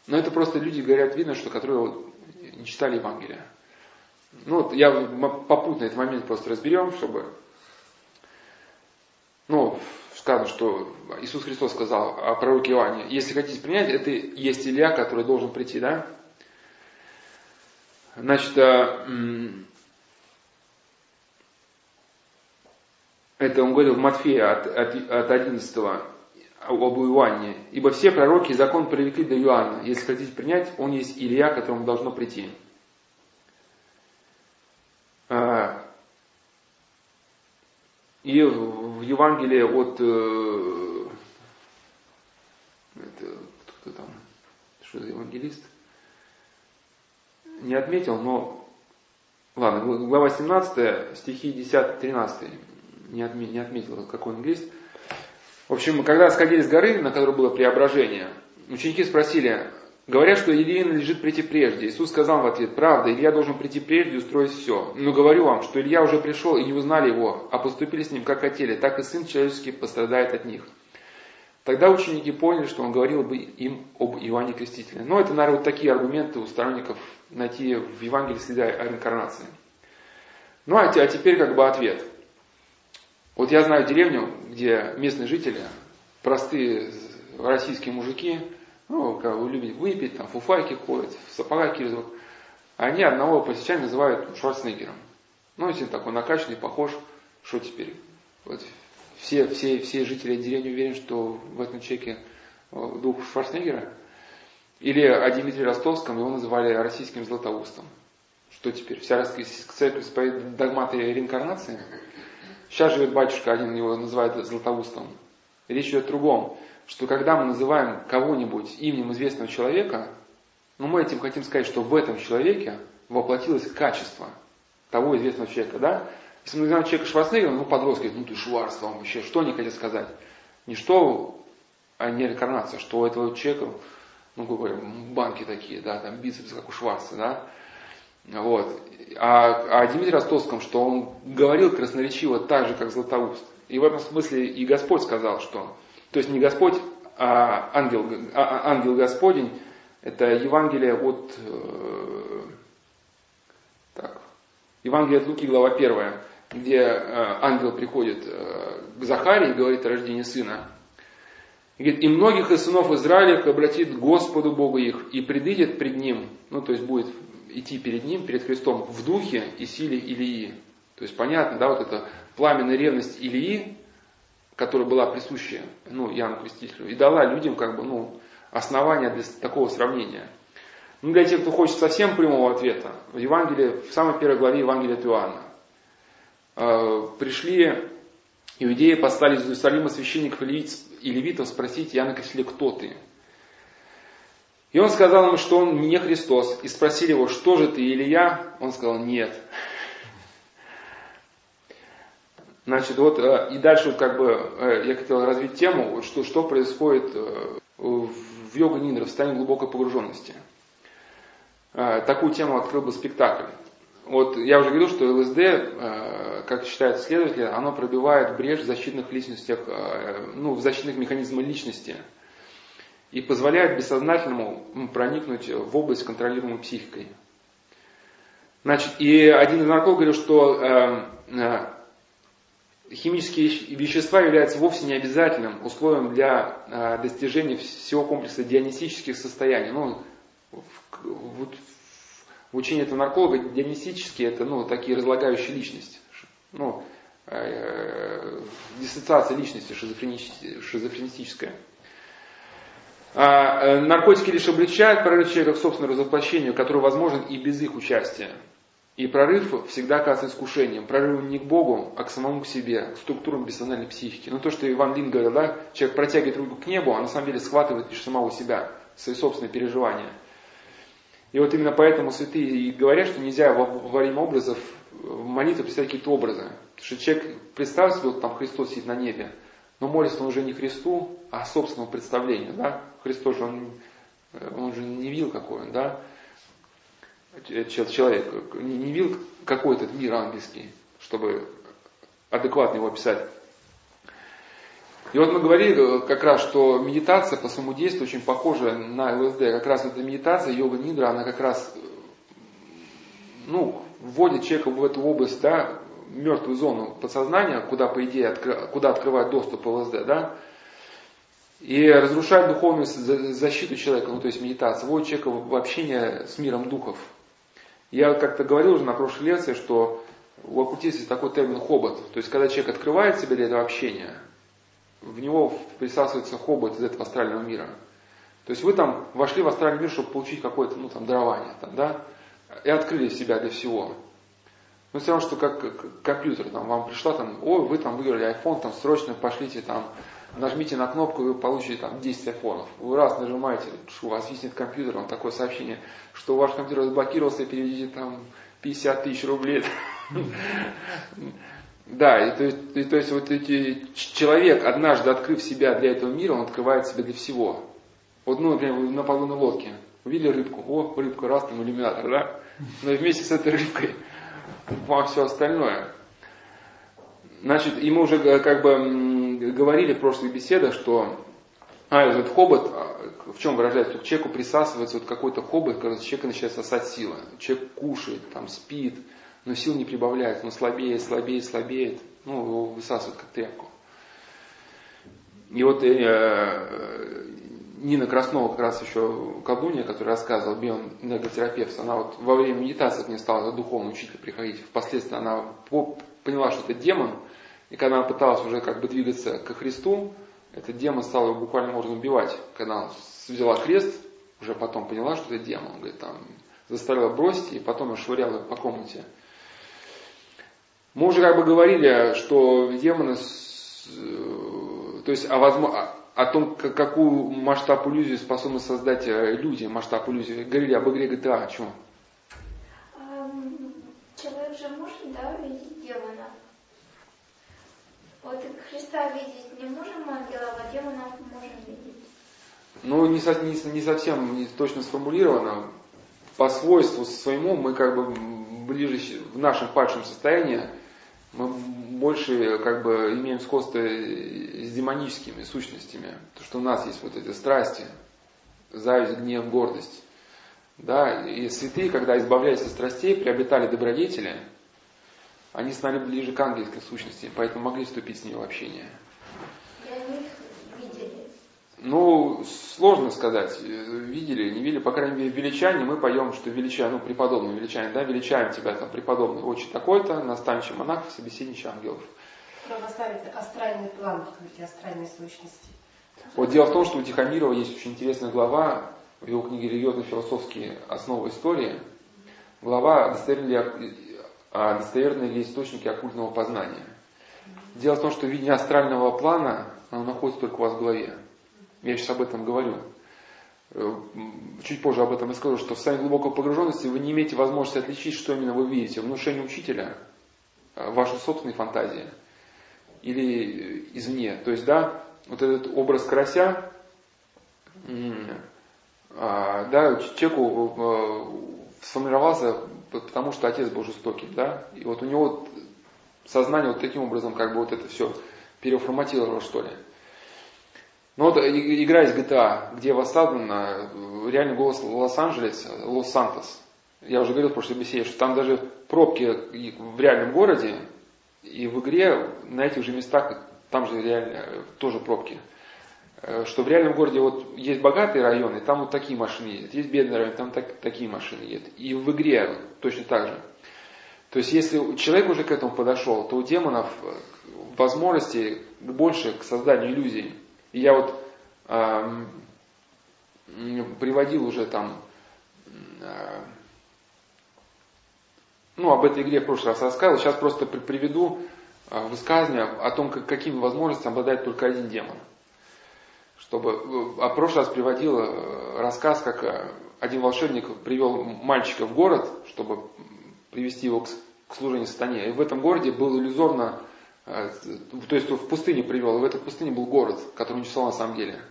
Но это просто люди говорят, видно, что которые вот не читали Евангелие. Ну, вот я попутно этот момент просто разберем, чтобы... Ну, сказано, что Иисус Христос сказал о пророке Иоанне, если хотите принять, это есть Илья, который должен прийти, да? Значит, э, это он говорил в Матфея от, от, от 11 об Иоанне. Ибо все пророки и закон привлекли до Иоанна. Если хотите принять, он есть Илья, которому должно прийти. А, и в Евангелии от... Э, это, кто там? Что за евангелист? Не отметил, но... Ладно, глава 17, стихи 10-13. Не, отме, не отметил, какой английст. В общем, когда сходили с горы, на которой было преображение, ученики спросили, Говорят, что Илье надлежит прийти прежде. Иисус сказал в ответ, правда, Илья должен прийти прежде и устроить все. Но говорю вам, что Илья уже пришел и не узнали его, а поступили с ним как хотели, так и Сын Человеческий пострадает от них. Тогда ученики поняли, что он говорил бы им об Иоанне Крестителе. Но это, наверное, вот такие аргументы у сторонников найти в Евангелии следа о реинкарнации. Ну а, а теперь как бы ответ. Вот я знаю деревню, где местные жители, простые российские мужики, ну, как вы любите выпить, там, фуфайки ходят, в сапогах. Они одного посещания называют Шварценеггером. Ну, если такой накачанный, похож, что теперь? Вот все, все, все жители деревни уверены, что в этом человеке э, дух Шварценеггера. Или о Дмитрии Ростовском, его называли российским златоустом. Что теперь? Вся церковь исповедует догматы реинкарнации? Сейчас живет батюшка один, его называют златоустом. Речь идет о другом что когда мы называем кого-нибудь именем известного человека, ну мы этим хотим сказать, что в этом человеке воплотилось качество того известного человека, да? Если мы называем человека Шварценеггером, ну подросток говорит, ну ты Шварц, там вообще, что они хотят сказать? Не что, а не реинкарнация, что у этого человека, ну, говоря, банки такие, да, там бицепсы, как у Шварца, да, вот. А, а Дмитрий Ростовском, что он говорил красноречиво так же, как Златоуст. И в этом смысле и Господь сказал, что то есть не Господь, а ангел, а, а ангел Господень. Это Евангелие от... Э, так, Евангелие от Луки, глава 1, где э, ангел приходит э, к Захарии и говорит о рождении сына. И говорит, и многих из сынов Израилев обратит Господу Богу их, и предыдет пред Ним, ну то есть будет идти перед Ним, перед Христом, в духе и силе Илии. То есть понятно, да, вот эта пламенная ревность Илии, которая была присуща ну, Иоанну Крестителю, и дала людям как бы, ну, основания для такого сравнения. Ну, для тех, кто хочет совсем прямого ответа, в Евангелии, в самой первой главе Евангелия от Иоанна, э, пришли иудеи, послали из Иерусалима священников и левитов спросить Иоанна Крестителя, кто ты? И он сказал им, что он не Христос. И спросили его, что же ты, Илья? Он сказал, нет. Значит, вот э, и дальше как бы э, я хотел развить тему, что, что происходит э, в йога нидра, в состоянии глубокой погруженности. Такую тему открыл бы спектакль. Вот я уже говорил, что ЛСД, как считают исследователи, оно пробивает брешь в защитных личностях, ну, в защитных механизмах личности и позволяет бессознательному проникнуть в область, контролируемой психикой. Значит, и один из наркологов говорил, что химические вещества являются вовсе не обязательным условием для э, достижения всего комплекса дионистических состояний. Ну, в, в, учении этого нарколога дионистические это ну, такие разлагающие личности. Ну, э, диссоциация личности шизофренистическая. А, э, наркотики лишь облегчают прорыв человека к собственному развоплощению, который возможен и без их участия. И прорыв всегда кажется искушением. Прорывом не к Богу, а к самому к себе, к структурам бессознательной психики. Ну то, что Иван Лин говорил, да, человек протягивает руку к небу, а на самом деле схватывает лишь самого себя, свои собственные переживания. И вот именно поэтому святые и говорят, что нельзя во, во время образов в молитве представить какие-то образы. Потому что человек представит себе, вот там Христос сидит на небе, но молится он уже не Христу, а собственному представлению. Да? Христос же, он, он же не видел какой он, да? Человек не видел какой этот мир ангельский, чтобы адекватно его описать. И вот мы говорили как раз, что медитация по своему действию очень похожа на ЛСД. Как раз эта медитация, йога нидра, она как раз ну, вводит человека в эту область, да, мертвую зону подсознания, куда, по идее, откры, куда открывает доступ ЛСД, да, и разрушает духовную защиту человека, ну, то есть медитация, вводит человека в общение с миром духов, я как-то говорил уже на прошлой лекции, что у оккультистов есть такой термин хобот. То есть, когда человек открывает себя для этого общения, в него присасывается хобот из этого астрального мира. То есть вы там вошли в астральный мир, чтобы получить какое-то, ну, там, дарование, там, да, и открыли себя для всего. Ну, все равно, что как, компьютер, там, вам пришла, там, ой, вы там выиграли iPhone, там, срочно пошлите, там, нажмите на кнопку, и вы получите там 10 айфонов. Вы раз нажимаете, у вас виснет компьютер, он такое сообщение, что ваш компьютер заблокировался, переведите там 50 тысяч рублей. Да, и то, есть, и вот эти, человек, однажды открыв себя для этого мира, он открывает себя для всего. Вот, ну, например, на подводной лодке. Увидели рыбку, о, рыбка, раз, там иллюминатор, да? Но вместе с этой рыбкой вам все остальное. Значит, и мы уже как бы говорили в прошлых беседах, что а, этот хобот, а, в чем выражается, к человеку присасывается вот какой-то хобот, когда человека начинает сосать сила. Человек кушает, там спит, но сил не прибавляет, он слабеет, слабеет, слабеет, ну, его высасывает как тряпку. И вот э, Нина Краснова, как раз еще колдунья, которая рассказывала, биоэнерготерапевт, она вот во время медитации к ней стала духовный учитель приходить. Впоследствии она поняла, что это демон, и когда она пыталась уже как бы двигаться ко Христу, этот демон стал его буквально можно убивать. Когда она взяла крест, уже потом поняла, что это демон. Он говорит, там, заставила бросить, и потом ее швыряла по комнате. Мы уже как бы говорили, что демоны, э, то есть о, возможно, о том, какую масштаб иллюзии способны создать э, люди, масштаб иллюзии. Говорили об игре GTA, о чем? Человек же может, да, видеть демона? Вот Христа видеть не можем ангелов, а демонов можем видеть. Ну, не, со, не, не совсем не точно сформулировано. По свойству своему мы как бы ближе в нашем падшем состоянии мы больше как бы имеем сходство с демоническими сущностями. То, что у нас есть вот эти страсти, зависть, гнев, гордость. Да, и святые, когда избавлялись от страстей, приобретали добродетели – они стали ближе к ангельской сущности, поэтому могли вступить с ней в общение. Ну, сложно сказать, видели, не видели, по крайней мере, величане, мы поем, что величаем, ну, преподобный величание, да, величаем тебя, там, преподобный, очень такой-то, наставничий монах, собеседничий ангелов. Православие астральный план, эти астральные сущности. Вот дело в том, что у Тихомирова есть очень интересная глава в его книге «Религиозно-философские основы истории». Глава «Достоверные а достоверные ли источники оккультного познания. Дело в том, что видение астрального плана, оно находится только у вас в голове. Я сейчас об этом говорю. Э, чуть позже об этом я скажу, что в самой глубокой погруженности вы не имеете возможности отличить, что именно вы видите. Внушение учителя, э, ваши собственные фантазии или извне. То есть, да, вот этот образ карася, а, да, человеку э, сформировался, потому что отец был жестоким, да, и вот у него сознание вот таким образом как бы вот это все переформатировало, что ли. Ну вот игра из GTA, где воссоздан реальный голос Лос-Анджелес, Лос-Сантос. Я уже говорил в прошлой беседе, что там даже пробки в реальном городе и в игре на этих же местах, там же реально тоже пробки. Э, что в реальном городе вот есть богатые районы, там вот такие машины едут, есть бедные районы, там так, такие машины едут. И в игре точно так же. То есть если человек уже к этому подошел, то у демонов э, возможности больше к созданию иллюзий. И я вот э, приводил уже там, э, ну, об этой игре в прошлый раз рассказывал, сейчас просто приведу э, высказывание о том, как, какими возможностями обладает только один демон. Чтобы, э, а в прошлый раз приводил э, рассказ, как один волшебник привел мальчика в город, чтобы привести его к, к служению сатане. И в этом городе был иллюзорно а, то есть в пустыне привел, и в этой пустыне был город, который он число на самом деле.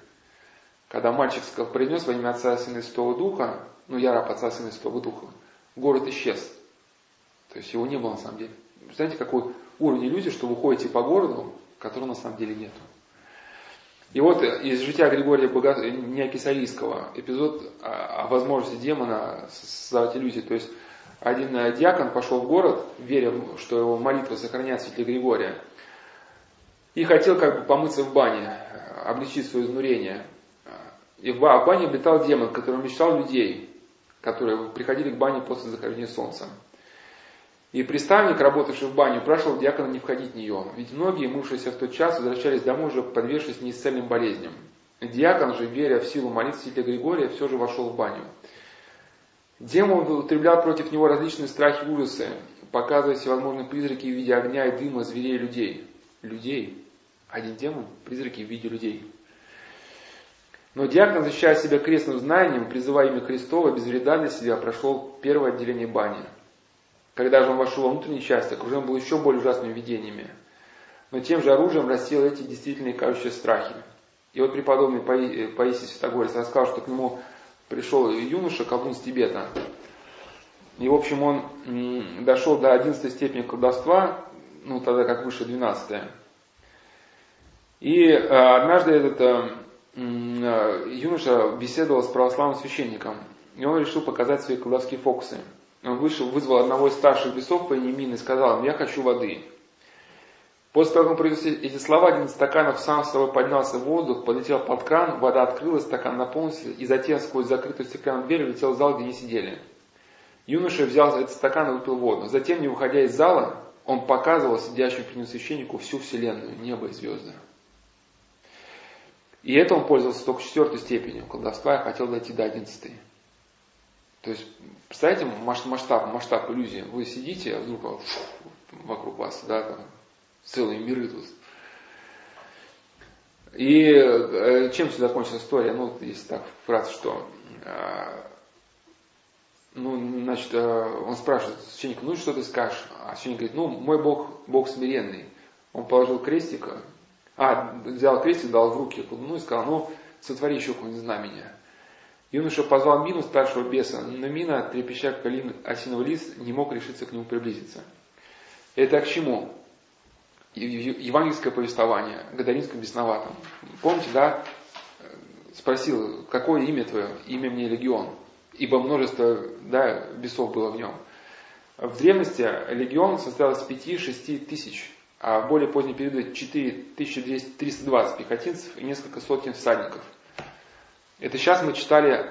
Когда мальчик произнес во имя Отца, Сына Святого Духа, ну я раб Отца, Сына Святого Духа, город исчез. То есть его не было на самом деле. Знаете, какой уровень иллюзии, что вы ходите по городу, которого на самом деле нету. И вот из жития Григория Бога... Неокисарийского эпизод о возможности демона создавать иллюзии. То есть один диакон пошел в город, веря, что его молитва сохранят святли Григория, и хотел как бы помыться в бане, облегчить свое изнурение. И в бане обитал демон, который мечтал людей, которые приходили к бане после захождения солнца. И приставник, работавший в бане, спрашивал диакона не входить в нее, ведь многие, мывшиеся в тот час, возвращались домой уже подвергшись неисцельным болезням. Диакон же, веря в силу молитв святителя Григория, все же вошел в баню. Демон употреблял против него различные страхи и ужасы, показывая всевозможные призраки в виде огня и дыма, зверей и людей. Людей. Один демон, призраки в виде людей. Но диакон, защищая себя крестным знанием, призывая имя Христова, без вреда для себя, прошел первое отделение бани. Когда же он вошел во внутреннюю часть, окружен был еще более ужасными видениями. Но тем же оружием растил эти действительные кажущие страхи. И вот преподобный Паисий Святогорец рассказал, что к нему пришел юноша, колдун с Тибета. И, в общем, он дошел до 11 степени колдовства, ну, тогда как выше 12 И э, однажды этот э, э, юноша беседовал с православным священником, и он решил показать свои колдовские фокусы. Он вышел, вызвал одного из старших бесов по имени Мин и сказал я хочу воды. После того, как он произнес эти слова, один из стаканов сам с собой поднялся в воздух, полетел под кран, вода открылась, стакан наполнился, и затем сквозь закрытую стеклянную дверь улетел в зал, где они сидели. Юноша взял этот стакан и выпил воду. Затем, не выходя из зала, он показывал сидящему ним священнику всю вселенную, небо и звезды. И это он пользовался только четвертой степенью колдовства и хотел дойти до одиннадцатой. То есть, представляете, масштаб, масштаб иллюзии. Вы сидите, а вдруг вокруг вас, да, там, целые миры тут. И э, чем все закончилась история? Ну, если так вкратце, что э, ну, значит, э, он спрашивает священника, ну что ты скажешь? А священник говорит, ну, мой Бог, Бог смиренный. Он положил крестик, а, взял крестик, дал в руки ну и сказал, ну, сотвори еще какое-нибудь знамение. Юноша позвал Мину, старшего беса, но Мина, трепеща как осиновый лист, не мог решиться к нему приблизиться. Это к чему? евангельское повествование Гадаринском бесноватом. Помните, да, спросил, какое имя твое? Имя мне Легион. Ибо множество да, бесов было в нем. В древности легион состоял из 5-6 тысяч, а в более поздние периоды 4320 пехотинцев и несколько сотен всадников. Это сейчас мы читали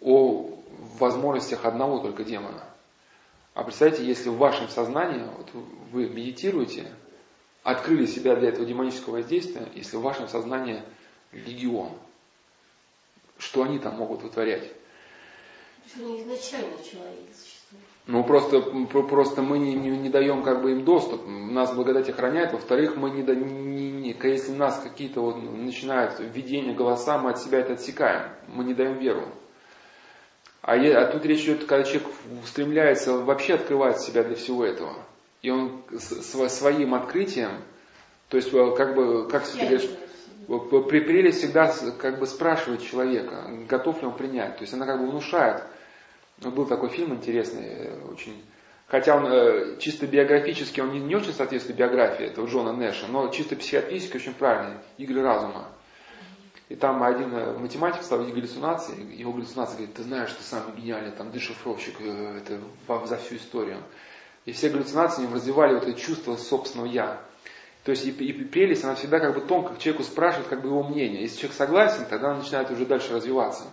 о возможностях одного только демона. А представьте, если в вашем сознании, вот вы медитируете, открыли себя для этого демонического воздействия, если в вашем сознании легион, что они там могут вытворять? изначально человек ну, просто, просто мы не, не, не даем как бы им доступ. Нас благодать охраняет. Во-вторых, мы не, не, не, если нас какие-то вот начинают видения, голоса, мы от себя это отсекаем. Мы не даем веру. А, я, а тут речь идет, когда человек стремляется вообще открывать себя для всего этого. И он с, своим открытием, то есть э, как бы, как ты говоришь, при прелесть всегда как бы спрашивает человека, готов ли он принять. То есть она как бы внушает. Был такой фильм интересный, э, очень Хотя он э, чисто биографически, он не, не очень соответствует биографии этого Джона Нэша, но чисто психиатрически очень правильный. Игры разума. И там один э, математик стал видеть галлюцинации, его галлюцинации говорит, ты знаешь, ты самый гениальный там дешифровщик э, это, за всю историю. И все галлюцинации им развивали вот это чувство собственного «я». То есть и, и прелесть, она всегда как бы тонко человеку спрашивает как бы его мнение. Если человек согласен, тогда он начинает уже дальше развиваться.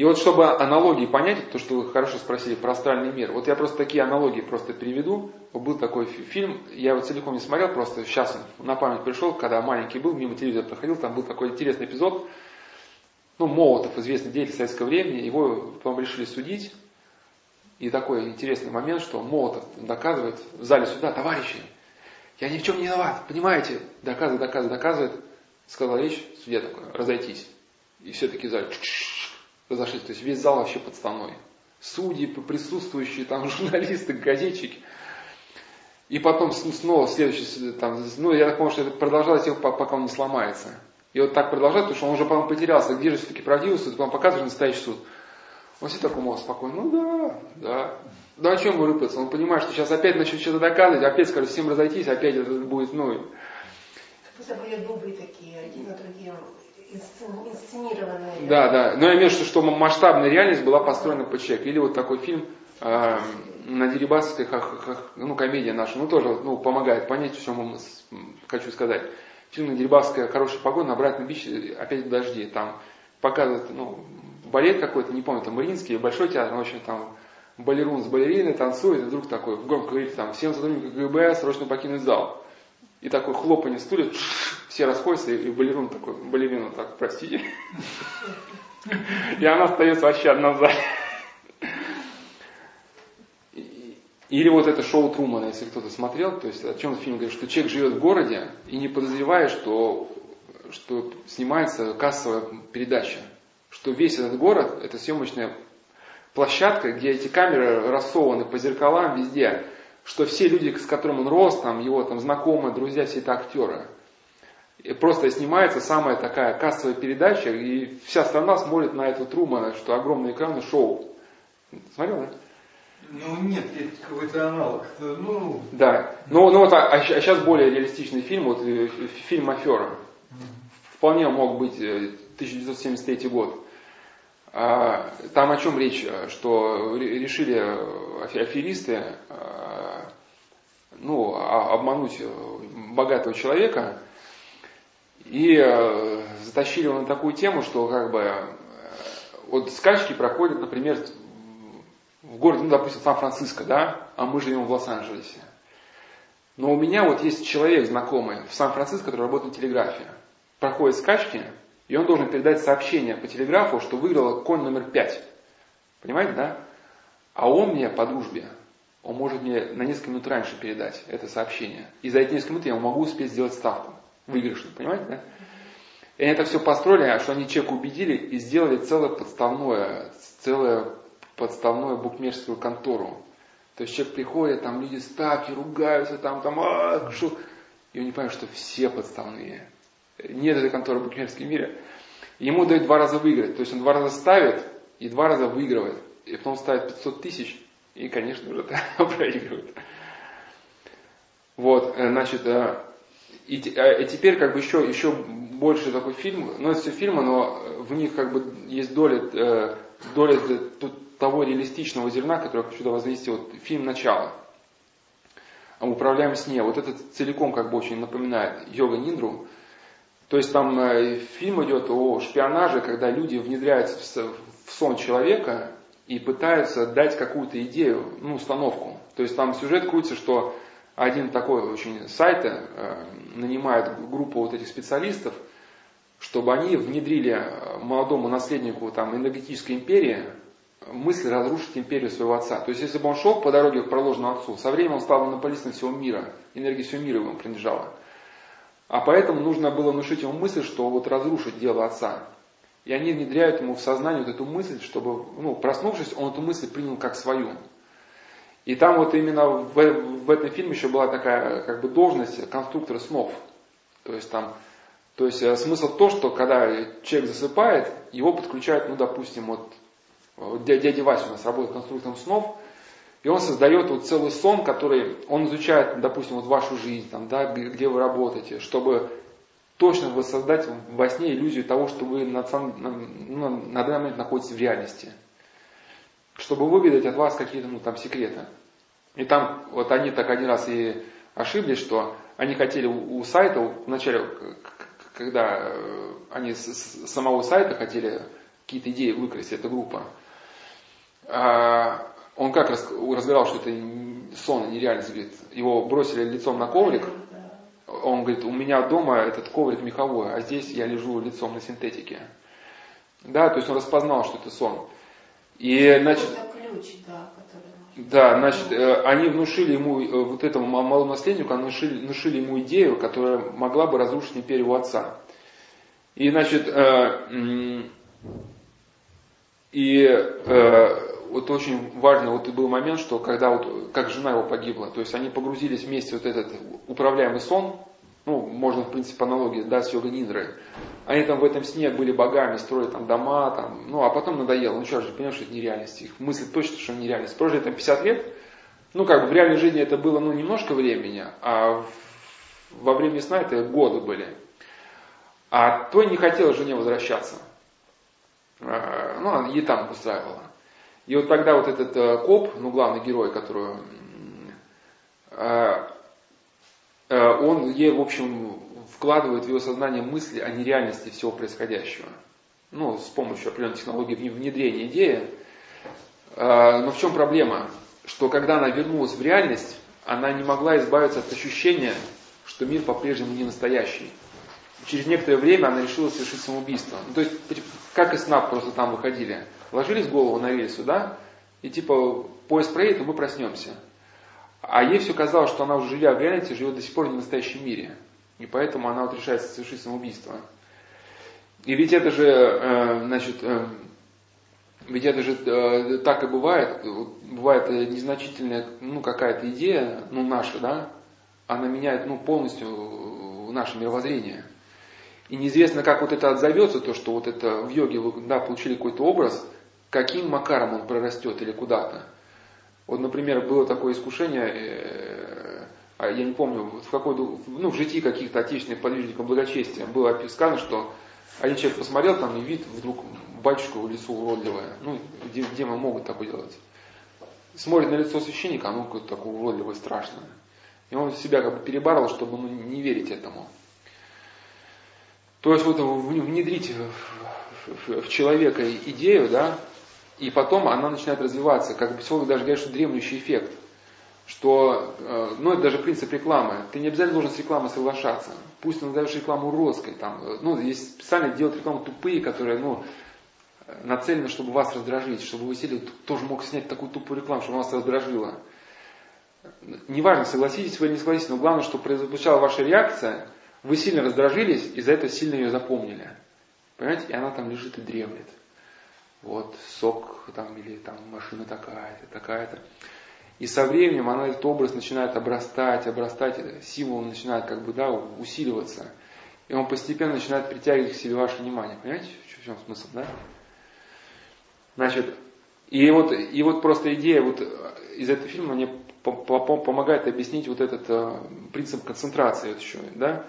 И вот чтобы аналогии понять, то, что вы хорошо спросили про астральный мир, вот я просто такие аналогии просто приведу. Был такой фильм, я его целиком не смотрел, просто сейчас на память пришел, когда маленький был, мимо телевизора проходил, там был такой интересный эпизод. Ну, Молотов, известный деятель советского времени, его потом решили судить. И такой интересный момент, что Молотов доказывает в зале суда, товарищи, я ни в чем не виноват, понимаете? Доказывает, доказывает, доказывает. Сказал речь, судья такой, разойтись. И все-таки в зале разошлись. То есть весь зал вообще подставной. Судьи, присутствующие, там журналисты, газетчики. И потом снова следующий, там, ну я так понимаю, что это продолжалось, пока он не сломается. И вот так продолжать, потому что он уже потом потерялся, где же все-таки правдивый суд, потом показывает настоящий суд. Он все такой, мол, спокойно, ну да, да. Да о чем ему рыпаться? Он понимает, что сейчас опять начнет что-то доказывать, опять скажет всем разойтись, опять это будет, ну... Просто были добрые такие, один на другим инсценированная. Да, да. Но я имею в виду, что масштабная реальность была построена по человеку. Или вот такой фильм э, на Дерибасовской, ну, комедия наша, ну, тоже ну, помогает понять, о чем хочу сказать. Фильм на Дерибасовской «Хорошая погода», на Обратном бич опять дожди. Там показывают, ну, балет какой-то, не помню, там Мариинский, Большой театр, ну, в общем, там балерун с балериной танцует, и вдруг такой громко говорит, там, всем сотрудникам КГБ срочно покинуть зал. И такой хлопанье стулья, все расходятся, и балерун такой, балерина так, простите. И она остается вообще одна в зале. Или вот это шоу Трумана, если кто-то смотрел, то есть о чем фильм говорит, что человек живет в городе и не подозревает, что, что снимается кассовая передача. Что весь этот город, это съемочная площадка, где эти камеры рассованы по зеркалам везде что все люди, с которыми он рос, там, его там, знакомые, друзья, все это актеры. И просто снимается самая такая кассовая передача, и вся страна смотрит на эту Трумана, что огромный экран и шоу. Смотрел, да? Ну нет, это какой-то аналог. Ну... Да. Ну, ну вот, а, а сейчас более реалистичный фильм, вот э, фильм «Афера». Вполне мог быть 1973 э, год. А, там о чем речь? Что решили аферисты ну, а, обмануть э, богатого человека и э, затащили его на такую тему, что как бы э, вот скачки проходят, например, в городе, ну, допустим, Сан-Франциско, да, а мы живем в Лос-Анджелесе. Но у меня вот есть человек знакомый в Сан-Франциско, который работает на телеграфе. Проходит скачки, и он должен передать сообщение по телеграфу, что выиграла конь номер пять. Понимаете, да? А он мне по дружбе он может мне на несколько минут раньше передать это сообщение. И за эти несколько минут я могу успеть сделать ставку выигрышную, понимаете, да? И они это все построили, а что они человека убедили и сделали целое подставное, целое подставное букмекерскую контору. То есть человек приходит, там люди ставки, ругаются, там, там, а, шо. И он не понимает, что все подставные. Нет этой конторы в букмекерском мире. Ему дают два раза выиграть. То есть он два раза ставит и два раза выигрывает. И потом ставит 500 тысяч, и, конечно же, проигрывают. Вот, э, значит, э, и, и теперь как бы еще, еще больше такой фильм, ну это все фильмы, но в них как бы есть доля, э, доля того реалистичного зерна, которое я хочу вас завести, вот фильм «Начало». «Управляем сне». Вот это целиком как бы очень напоминает йога Ниндру. То есть там фильм идет о шпионаже, когда люди внедряются в сон человека, и пытаются дать какую-то идею, ну, установку. То есть там сюжет крутится, что один такой очень сайт э, нанимает группу вот этих специалистов, чтобы они внедрили молодому наследнику там, энергетической империи мысль разрушить империю своего отца. То есть, если бы он шел по дороге проложенному отцу, со временем он стал монополистом всего мира, энергия всего мира ему принадлежала. А поэтому нужно было внушить ему мысль, что вот разрушить дело отца. И они внедряют ему в сознание вот эту мысль, чтобы, ну, проснувшись, он эту мысль принял как свою. И там вот именно в, в этом фильме еще была такая как бы должность конструктора снов. То есть там, то есть э, смысл то, что когда человек засыпает, его подключают, ну, допустим, вот дядя Вася у нас работает конструктором снов, и он создает вот целый сон, который он изучает, допустим, вот вашу жизнь, там, да, где вы работаете, чтобы точно воссоздать во сне иллюзию того, что вы на, на, ну, на данный момент находитесь в реальности. Чтобы выведать от вас какие-то ну, там секреты. И там вот они так один раз и ошиблись, что они хотели у, у сайта, вначале, когда э, они с, с самого сайта хотели какие-то идеи выкрасть, эта группа, а, он как разбирал, что это сон, нереальность, говорит, его бросили лицом на коврик, он говорит, у меня дома этот коврик меховой, а здесь я лежу лицом на синтетике. Да, то есть он распознал, что это сон. И, значит, ключ, да, который... да, значит, э, они внушили ему, э, вот этому малому наследнику, они внушили, внушили ему идею, которая могла бы разрушить империю его отца. И, значит, э, и вот очень важно вот и был момент, что когда вот, как жена его погибла, то есть они погрузились вместе вот этот управляемый сон, ну, можно, в принципе, аналогии, да, с йога Нидрой. Они там в этом сне были богами, строили там дома, там, ну, а потом надоело. Ну, что же, понимаешь, что это нереальность. Их мысль точно, что нереальность. Прожили там 50 лет, ну, как бы в реальной жизни это было, ну, немножко времени, а во время сна это годы были. А той не хотела жене возвращаться. А, ну, ей там устраивала. И вот тогда вот этот э, коп, ну главный герой, который, э, э, он ей, в общем, вкладывает в его сознание мысли о нереальности всего происходящего. Ну, с помощью определенной технологии внедрения идеи. Но в чем проблема? Что когда она вернулась в реальность, она не могла избавиться от ощущения, что мир по-прежнему не настоящий. Через некоторое время она решила совершить самоубийство. Ну, то есть, как и сна просто там выходили ложились голову на рельсу, да, и типа поезд проедет, и мы проснемся. А ей все казалось, что она уже живя в реальности, живет до сих пор не в настоящем мире. И поэтому она вот решает совершить самоубийство. И ведь это же, э, значит, э, ведь это же э, так и бывает. Бывает незначительная, ну, какая-то идея, ну, наша, да, она меняет, ну, полностью наше мировоззрение. И неизвестно, как вот это отзовется, то, что вот это в йоге вы да, получили какой-то образ – каким макаром он прорастет или куда-то. Вот, например, было такое искушение, э, а я не помню, в какой ну, в житии каких-то отечественных подвижников благочестия было сказано, что один человек посмотрел там и вид вдруг батюшка в лесу уродливое. Ну, мы могут такое делать? Смотрит на лицо священника, оно какое-то такое уродливое, страшное. И он себя как бы перебарывал, чтобы ну, не верить этому. То есть вот внедрить в человека идею, да, и потом она начинает развиваться. Как психологи даже говорят, что дремлющий эффект. Что, э, ну это даже принцип рекламы. Ты не обязательно должен с рекламой соглашаться. Пусть назовешь рекламу роской. Там, э, ну, есть специально делают рекламу тупые, которые, ну, нацелены, чтобы вас раздражить, чтобы вы сели, тоже мог снять такую тупую рекламу, чтобы вас раздражило. Неважно, согласитесь вы или не согласитесь, но главное, что прозвучала ваша реакция, вы сильно раздражились, и за это сильно ее запомнили. Понимаете? И она там лежит и дремлет вот сок там или там машина такая-то, такая-то. И со временем она, этот образ начинает обрастать, обрастать, символ начинает как бы, да, усиливаться. И он постепенно начинает притягивать к себе ваше внимание. Понимаете, в чем смысл, да? Значит, и вот, и вот просто идея вот из этого фильма мне помогает объяснить вот этот э, принцип концентрации еще, да?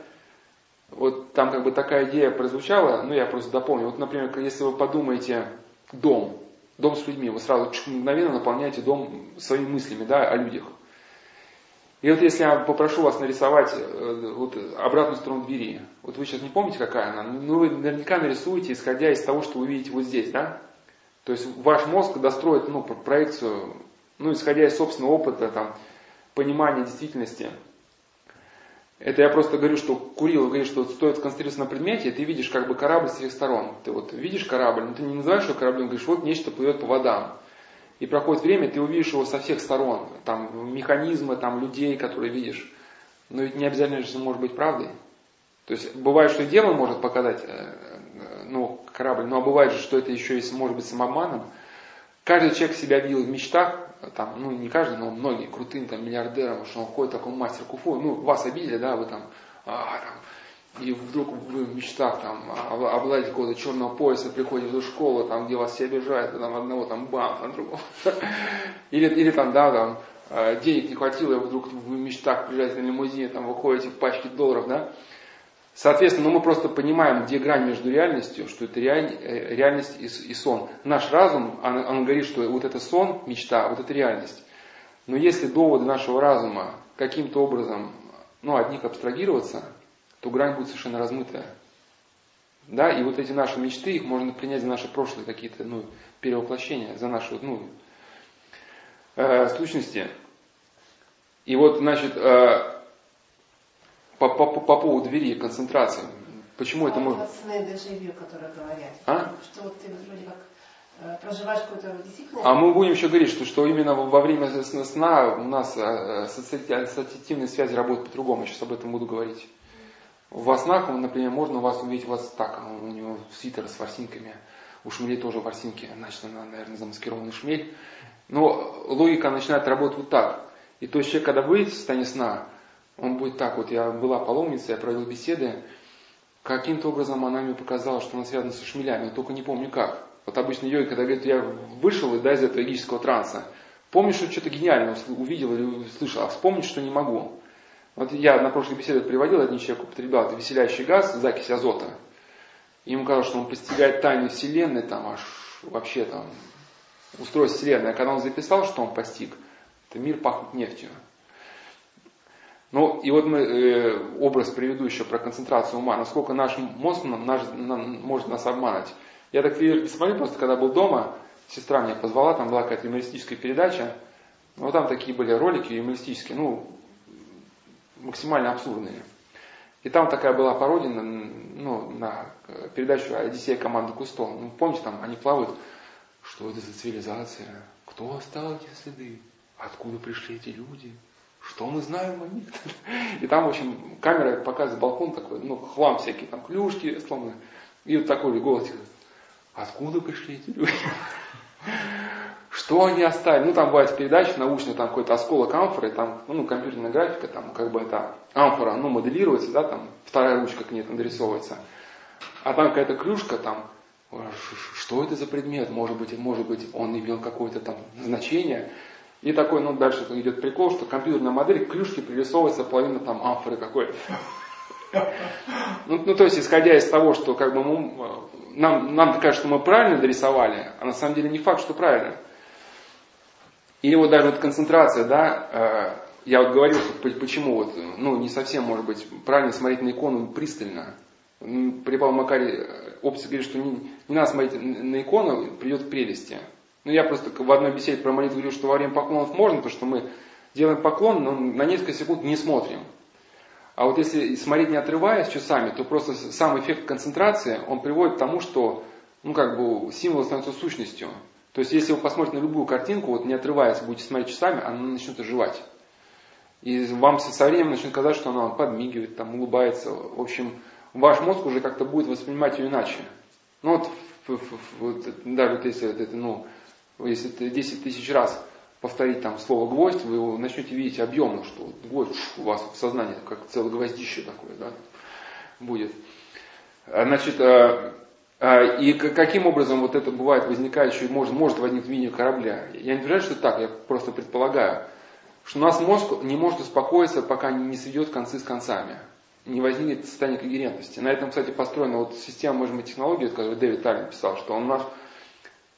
Вот там как бы такая идея прозвучала, ну я просто дополню. Вот, например, если вы подумаете, дом, дом с людьми. Вы сразу мгновенно наполняете дом своими мыслями да, о людях. И вот если я попрошу вас нарисовать э, вот, обратную сторону двери, вот вы сейчас не помните, какая она, ну вы наверняка нарисуете, исходя из того, что вы видите вот здесь, да? То есть ваш мозг достроит ну, проекцию, ну, исходя из собственного опыта, там, понимания действительности. Это я просто говорю, что Курилов говорит, что стоит сконцентрироваться на предмете, и ты видишь как бы корабль с всех сторон. Ты вот видишь корабль, но ты не называешь его кораблем, говоришь, вот нечто плывет по водам. И проходит время, ты увидишь его со всех сторон. Там механизмы, там людей, которые видишь. Но ведь не обязательно же может быть правдой. То есть бывает, что дело может показать э, ну, корабль, но бывает же, что это еще и может быть самообманом. Каждый человек себя видел в мечтах, там, ну не каждый, но многие крутым там миллиардером, что он ходит такой мастер куфу, ну вас обидели, да, вы там, а, там и вдруг вы в мечтах там обладаете какого-то черного пояса, приходите в школу, там, где вас все обижают, там одного там бам, там другого. Или, или там, да, там, а, денег не хватило, и вдруг в мечтах приезжаете на лимузине, там выходите в пачке долларов, да. Соответственно, ну, мы просто понимаем, где грань между реальностью, что это реаль, э, реальность и, и сон. Наш разум, он, он говорит, что вот это сон, мечта, вот это реальность. Но если доводы нашего разума каким-то образом, ну, от них абстрагироваться, то грань будет совершенно размытая. Да, и вот эти наши мечты, их можно принять за наши прошлые какие-то, ну, перевоплощения, за наши, ну, э, сущности. И вот, значит, э, по, по, по поводу двери, концентрации. Почему а это может... сны дежавю, которые говорят. А? Что вот ты вроде как э, проживаешь какую-то действительно... А мы будем еще говорить, что, что именно во время сна у нас э, ассоциативные связи работают по-другому. Я сейчас об этом буду говорить. Во снах, например, можно у вас увидеть вас так, у него свитер с ворсинками, у шмелей тоже ворсинки, значит, она, наверное, замаскированный шмель. Но логика начинает работать вот так. И то есть человек, когда выйдет в состояние сна, он будет так вот, я была паломницей, я провел беседы, каким-то образом она мне показала, что она связана со шмелями, но только не помню как. Вот обычно йоги, когда говорит, я вышел да, из этого йогического транса, помню, что что-то гениальное увидел или услышал, а вспомнить, что не могу. Вот я на прошлой беседе приводил, один человек употреблял это веселящий газ, закись азота. И ему казалось, что он постигает тайны Вселенной, там аж вообще там устройство Вселенной. А когда он записал, что он постиг, то мир пахнет нефтью. Ну, и вот мы э, образ приведу еще про концентрацию ума, насколько наш мозг наш, нам, может нас обмануть. Я так смотрю, просто когда был дома, сестра меня позвала, там была какая-то юмористическая передача, ну, там такие были ролики юмористические, ну, максимально абсурдные. И там такая была пародия на, ну, на передачу «Одиссея команды Кусто». Ну, помните, там они плавают. Что это за цивилизация? Кто оставил эти следы? Откуда пришли эти люди? Что мы знаем о них? И там, в общем, камера показывает балкон такой, ну, хлам всякий, там клюшки сломаны. И вот такой голос, откуда пришли эти люди? Что они оставили? Ну, там бывает передача научная, там какой-то осколок амфоры, там, ну, компьютерная графика, там, как бы это амфора, ну, моделируется, да, там, вторая ручка к ней там дорисовывается. А там какая-то клюшка, там, что это за предмет? Может быть, может быть, он имел какое-то там значение. И такой, ну, дальше идет прикол, что компьютерная модель, клюшки пририсовывается половина там амфоры какой-то. Ну, ну, то есть, исходя из того, что как бы мы, нам, нам кажется, что мы правильно дорисовали, а на самом деле не факт, что правильно. Или вот даже вот концентрация, да, э, я вот говорил, что почему вот, ну, не совсем, может быть, правильно смотреть на икону пристально. При Павле Макаре э, опция говорит, что не, не надо смотреть на икону, придет к прелести. Ну, я просто в одной беседе про молитву говорю, что во время поклонов можно, потому что мы делаем поклон, но на несколько секунд не смотрим. А вот если смотреть не отрываясь часами, то просто сам эффект концентрации, он приводит к тому, что ну, как бы, символ становится сущностью. То есть, если вы посмотрите на любую картинку, вот не отрываясь, будете смотреть часами, она начнет оживать. И вам со временем начнет казаться, что она подмигивает, там, улыбается. В общем, ваш мозг уже как-то будет воспринимать ее иначе. Ну вот, вот даже вот если это, ну, если ты 10 тысяч раз повторить там слово гвоздь, вы его начнете видеть объемно, что гвоздь у вас в сознании как целое гвоздище такое, да, будет. А, значит, а, а, и каким образом вот это бывает возникающее, может, может возникнуть в виде корабля? Я не утверждаю, что так, я просто предполагаю, что у нас мозг не может успокоиться, пока не сведет концы с концами, не возникнет состояние когерентности. На этом, кстати, построена вот система, может быть, технологии, которую Дэвид Таллин писал, что он наш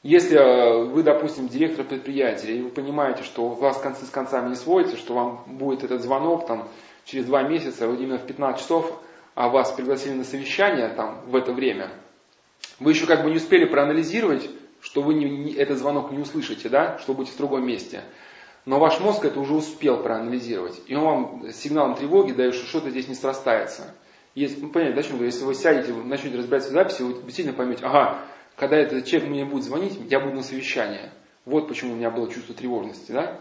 если э, вы, допустим, директор предприятия, и вы понимаете, что у вас концы с концами не сводятся, что вам будет этот звонок там, через два месяца, вот именно в 15 часов, а вас пригласили на совещание там, в это время, вы еще как бы не успели проанализировать, что вы не, не, этот звонок не услышите, да, что будете в другом месте. Но ваш мозг это уже успел проанализировать. И он вам сигналом тревоги дает, что что-то здесь не срастается. Если, ну, понятно, да, чем если вы сядете, начнете разбираться в записи, вы действительно поймете, ага, когда этот человек мне будет звонить, я буду на совещании. Вот почему у меня было чувство тревожности, да?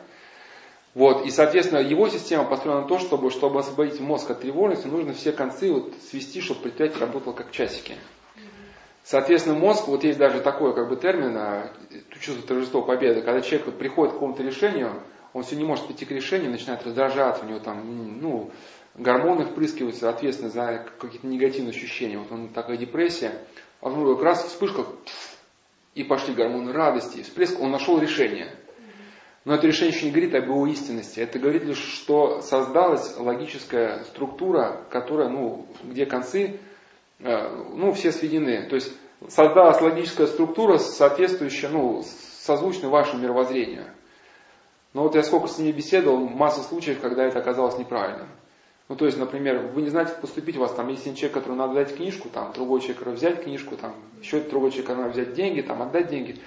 Вот, и, соответственно, его система построена на то, чтобы, чтобы освободить мозг от тревожности, нужно все концы вот свести, чтобы предприятие работало как часики. Соответственно, мозг, вот есть даже такой как бы термин, а, чувство торжества победы, когда человек вот приходит к какому-то решению, он все не может прийти к решению, начинает раздражаться, у него там, ну, гормоны впрыскиваются, соответственно, за какие-то негативные ощущения. Вот он такая депрессия, а вдруг как раз вспышка, и пошли гормоны радости, всплеск, он нашел решение. Но это решение еще не говорит об его истинности. Это говорит лишь, что создалась логическая структура, которая, ну, где концы, э, ну, все сведены. То есть создалась логическая структура, соответствующая, ну, созвучной вашему мировоззрению. Но вот я сколько с ними беседовал, масса случаев, когда это оказалось неправильным. Ну, то есть, например, вы не знаете, как поступить, у вас там есть один человек, который надо дать книжку, там, другой человек, взять книжку, там, еще другой человек, надо взять деньги, там, отдать деньги.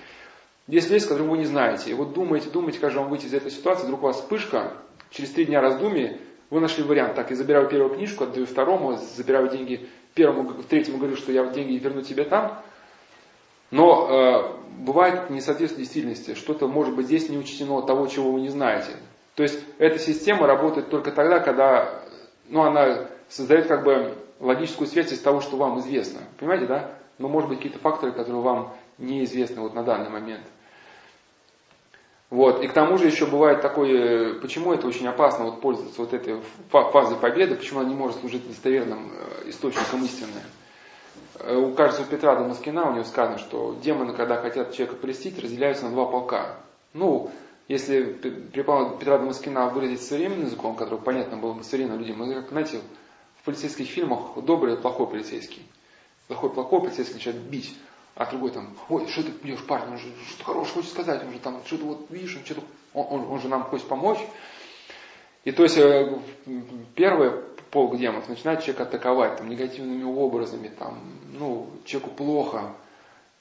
Есть вещи, которые вы не знаете. И вот думаете, думаете, как же вам выйти из этой ситуации, вдруг у вас вспышка, через три дня раздумий, вы нашли вариант, так, я забираю первую книжку, отдаю второму, забираю деньги первому, третьему говорю, что я деньги верну тебе там. Но э, бывает несоответствие действительности, что-то может быть здесь не учтено того, чего вы не знаете. То есть эта система работает только тогда, когда ну, она создает как бы логическую связь из того, что вам известно. Понимаете, да? Но может быть какие-то факторы, которые вам неизвестны вот на данный момент. Вот. И к тому же еще бывает такое, почему это очень опасно вот пользоваться вот этой фазой победы, почему она не может служить достоверным э, источником истины. Э, у, кажется, у Петра Дамаскина у него сказано, что демоны, когда хотят человека полистить, разделяются на два полка. Ну, если при Петра Дамаскина выразить современным языком, который понятно было бы современным людям, мы, как, знаете, в полицейских фильмах добрый и плохой полицейский. Плохой, плохой полицейский начинает бить. А другой там, ой, что ты бьешь парня, он же что-то хорошее хочет сказать, он же там, что-то вот, видишь, он, что-то, он, он, он же нам хочет помочь. И то есть э, первый полк демонов начинает человека атаковать там, негативными образами, там, ну, человеку плохо,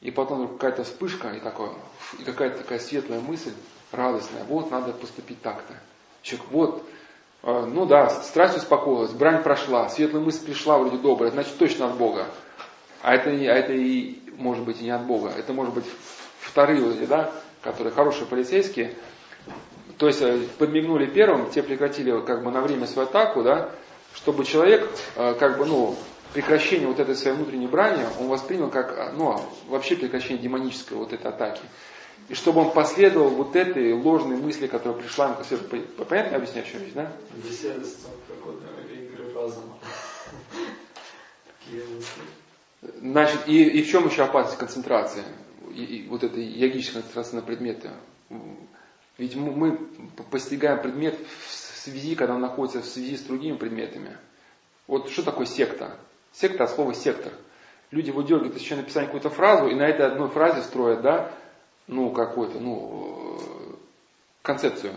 и потом какая-то вспышка, и, такое, и какая-то такая светлая мысль, радостная, вот надо поступить так-то. Человек, вот, э, ну да, страсть успокоилась, брань прошла, светлая мысль пришла, вроде добрая, значит точно от Бога. А это, а это и может быть и не от Бога. Это может быть вторые люди, да, которые хорошие полицейские. То есть э, подмигнули первым, те прекратили как бы на время свою атаку, да, чтобы человек, э, как бы, ну, прекращение вот этой своей внутренней брани, он воспринял как, ну, вообще прекращение демонической вот этой атаки. И чтобы он последовал вот этой ложной мысли, которая пришла ему к сердцу. Понятно я объясняю, что речь, да? Беседа с или игры разума. Значит, и, и в чем еще опасность концентрации? И, и вот этой йогической концентрации на предметы. Ведь мы, мы постигаем предмет в связи, когда он находится в связи с другими предметами. Вот что такое секта? Секта от слова сектор. Люди выдергивают из еще написания какую-то фразу и на этой одной фразе строят, да, ну, какую-то, ну, концепцию.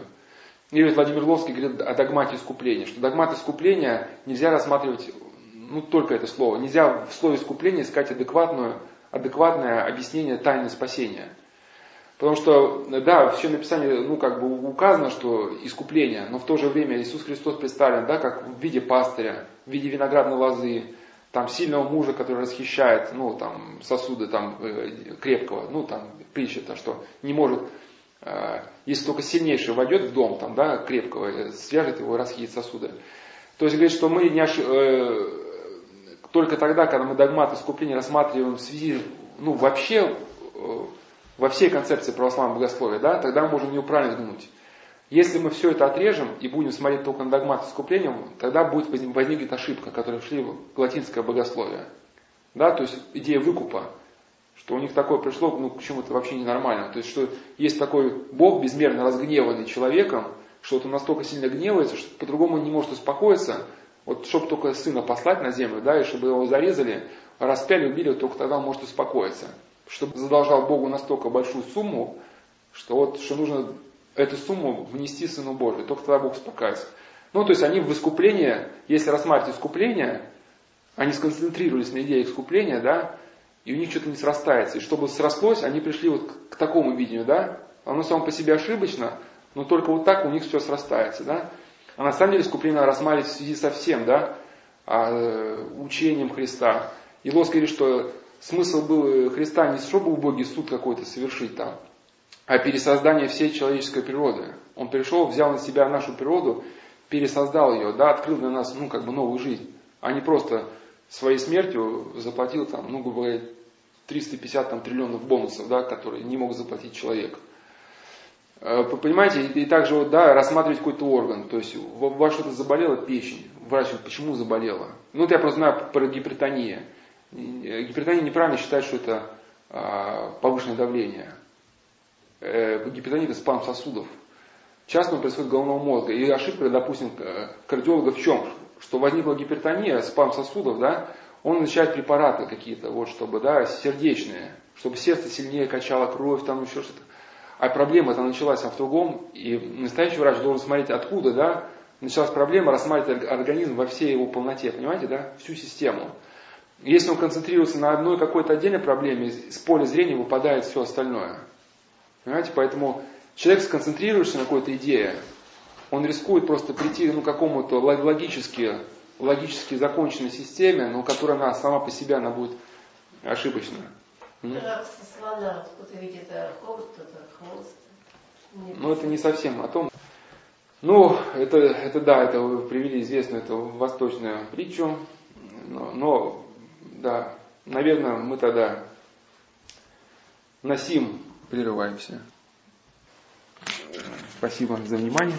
Или Владимир Ловский говорит о догмате искупления, что догмат искупления нельзя рассматривать ну, только это слово. Нельзя в слове искупление искать адекватную, адекватное объяснение тайны спасения. Потому что, да, все написание, ну, как бы указано, что искупление, но в то же время Иисус Христос представлен, да, как в виде пастыря, в виде виноградной лозы, там, сильного мужа, который расхищает, ну, там, сосуды, там, э, крепкого, ну, там, притча-то, что не может, э, если только сильнейший войдет в дом, там, да, крепкого, э, свяжет его и расхитит сосуды. То есть, говорит, что мы не ошиб только тогда, когда мы догмат искупления рассматриваем в связи, ну, вообще, э, во всей концепции православного богословия, да, тогда мы можем неправильно взглянуть. Если мы все это отрежем и будем смотреть только на догмат искупления, тогда будет возникнет ошибка, которая шли в латинское богословие. Да, то есть идея выкупа, что у них такое пришло, ну, к чему-то вообще ненормально. То есть, что есть такой Бог, безмерно разгневанный человеком, что он настолько сильно гневается, что по-другому не может успокоиться, вот чтобы только сына послать на землю, да, и чтобы его зарезали, распяли, убили, только тогда он может успокоиться. Чтобы задолжал Богу настолько большую сумму, что вот, что нужно эту сумму внести Сыну Божию, только тогда Бог успокаивается. Ну, то есть они в искупление, если рассматривать искупление, они сконцентрировались на идее искупления, да, и у них что-то не срастается. И чтобы срослось, они пришли вот к, такому видению, да, оно само по себе ошибочно, Но только вот так у них все срастается, да. А на самом деле искупление рассматривать в связи со всем, да, а, э, учением Христа. И Лос говорит, что смысл был Христа не чтобы убогий суд какой-то совершить там, а пересоздание всей человеческой природы. Он пришел, взял на себя нашу природу, пересоздал ее, да, открыл для нас, ну, как бы новую жизнь, а не просто своей смертью заплатил там, ну, грубо говоря, 350 там, триллионов бонусов, да, которые не мог заплатить человек. Э, понимаете, и также вот, да, рассматривать какой-то орган. То есть у вас что-то заболело, печень. Врач почему заболело? Ну, вот я просто знаю про гипертонию. Гипертония неправильно считает, что это а, повышенное давление. Э, гипертония это спам сосудов. Часто он происходит головного мозга. И ошибка, допустим, кардиолога в чем? Что возникла гипертония, спам сосудов, да, он назначает препараты какие-то, вот, чтобы, да, сердечные, чтобы сердце сильнее качало кровь, там еще что-то. А проблема это началась в другом, и настоящий врач должен смотреть откуда, да, началась проблема, рассматривать организм во всей его полноте, понимаете, да, всю систему. Если он концентрируется на одной какой-то отдельной проблеме, с поля зрения выпадает все остальное. Понимаете, поэтому человек, сконцентрируешься на какой-то идее, он рискует просто прийти ну, к какому-то логически, логически законченной системе, но которая она сама по себе она будет слона, хвост. Ну, это не совсем о том. Ну, это, это да, это вы привели известную эту восточную притчу, но, но да, наверное, мы тогда на сим прерываемся. Спасибо за внимание.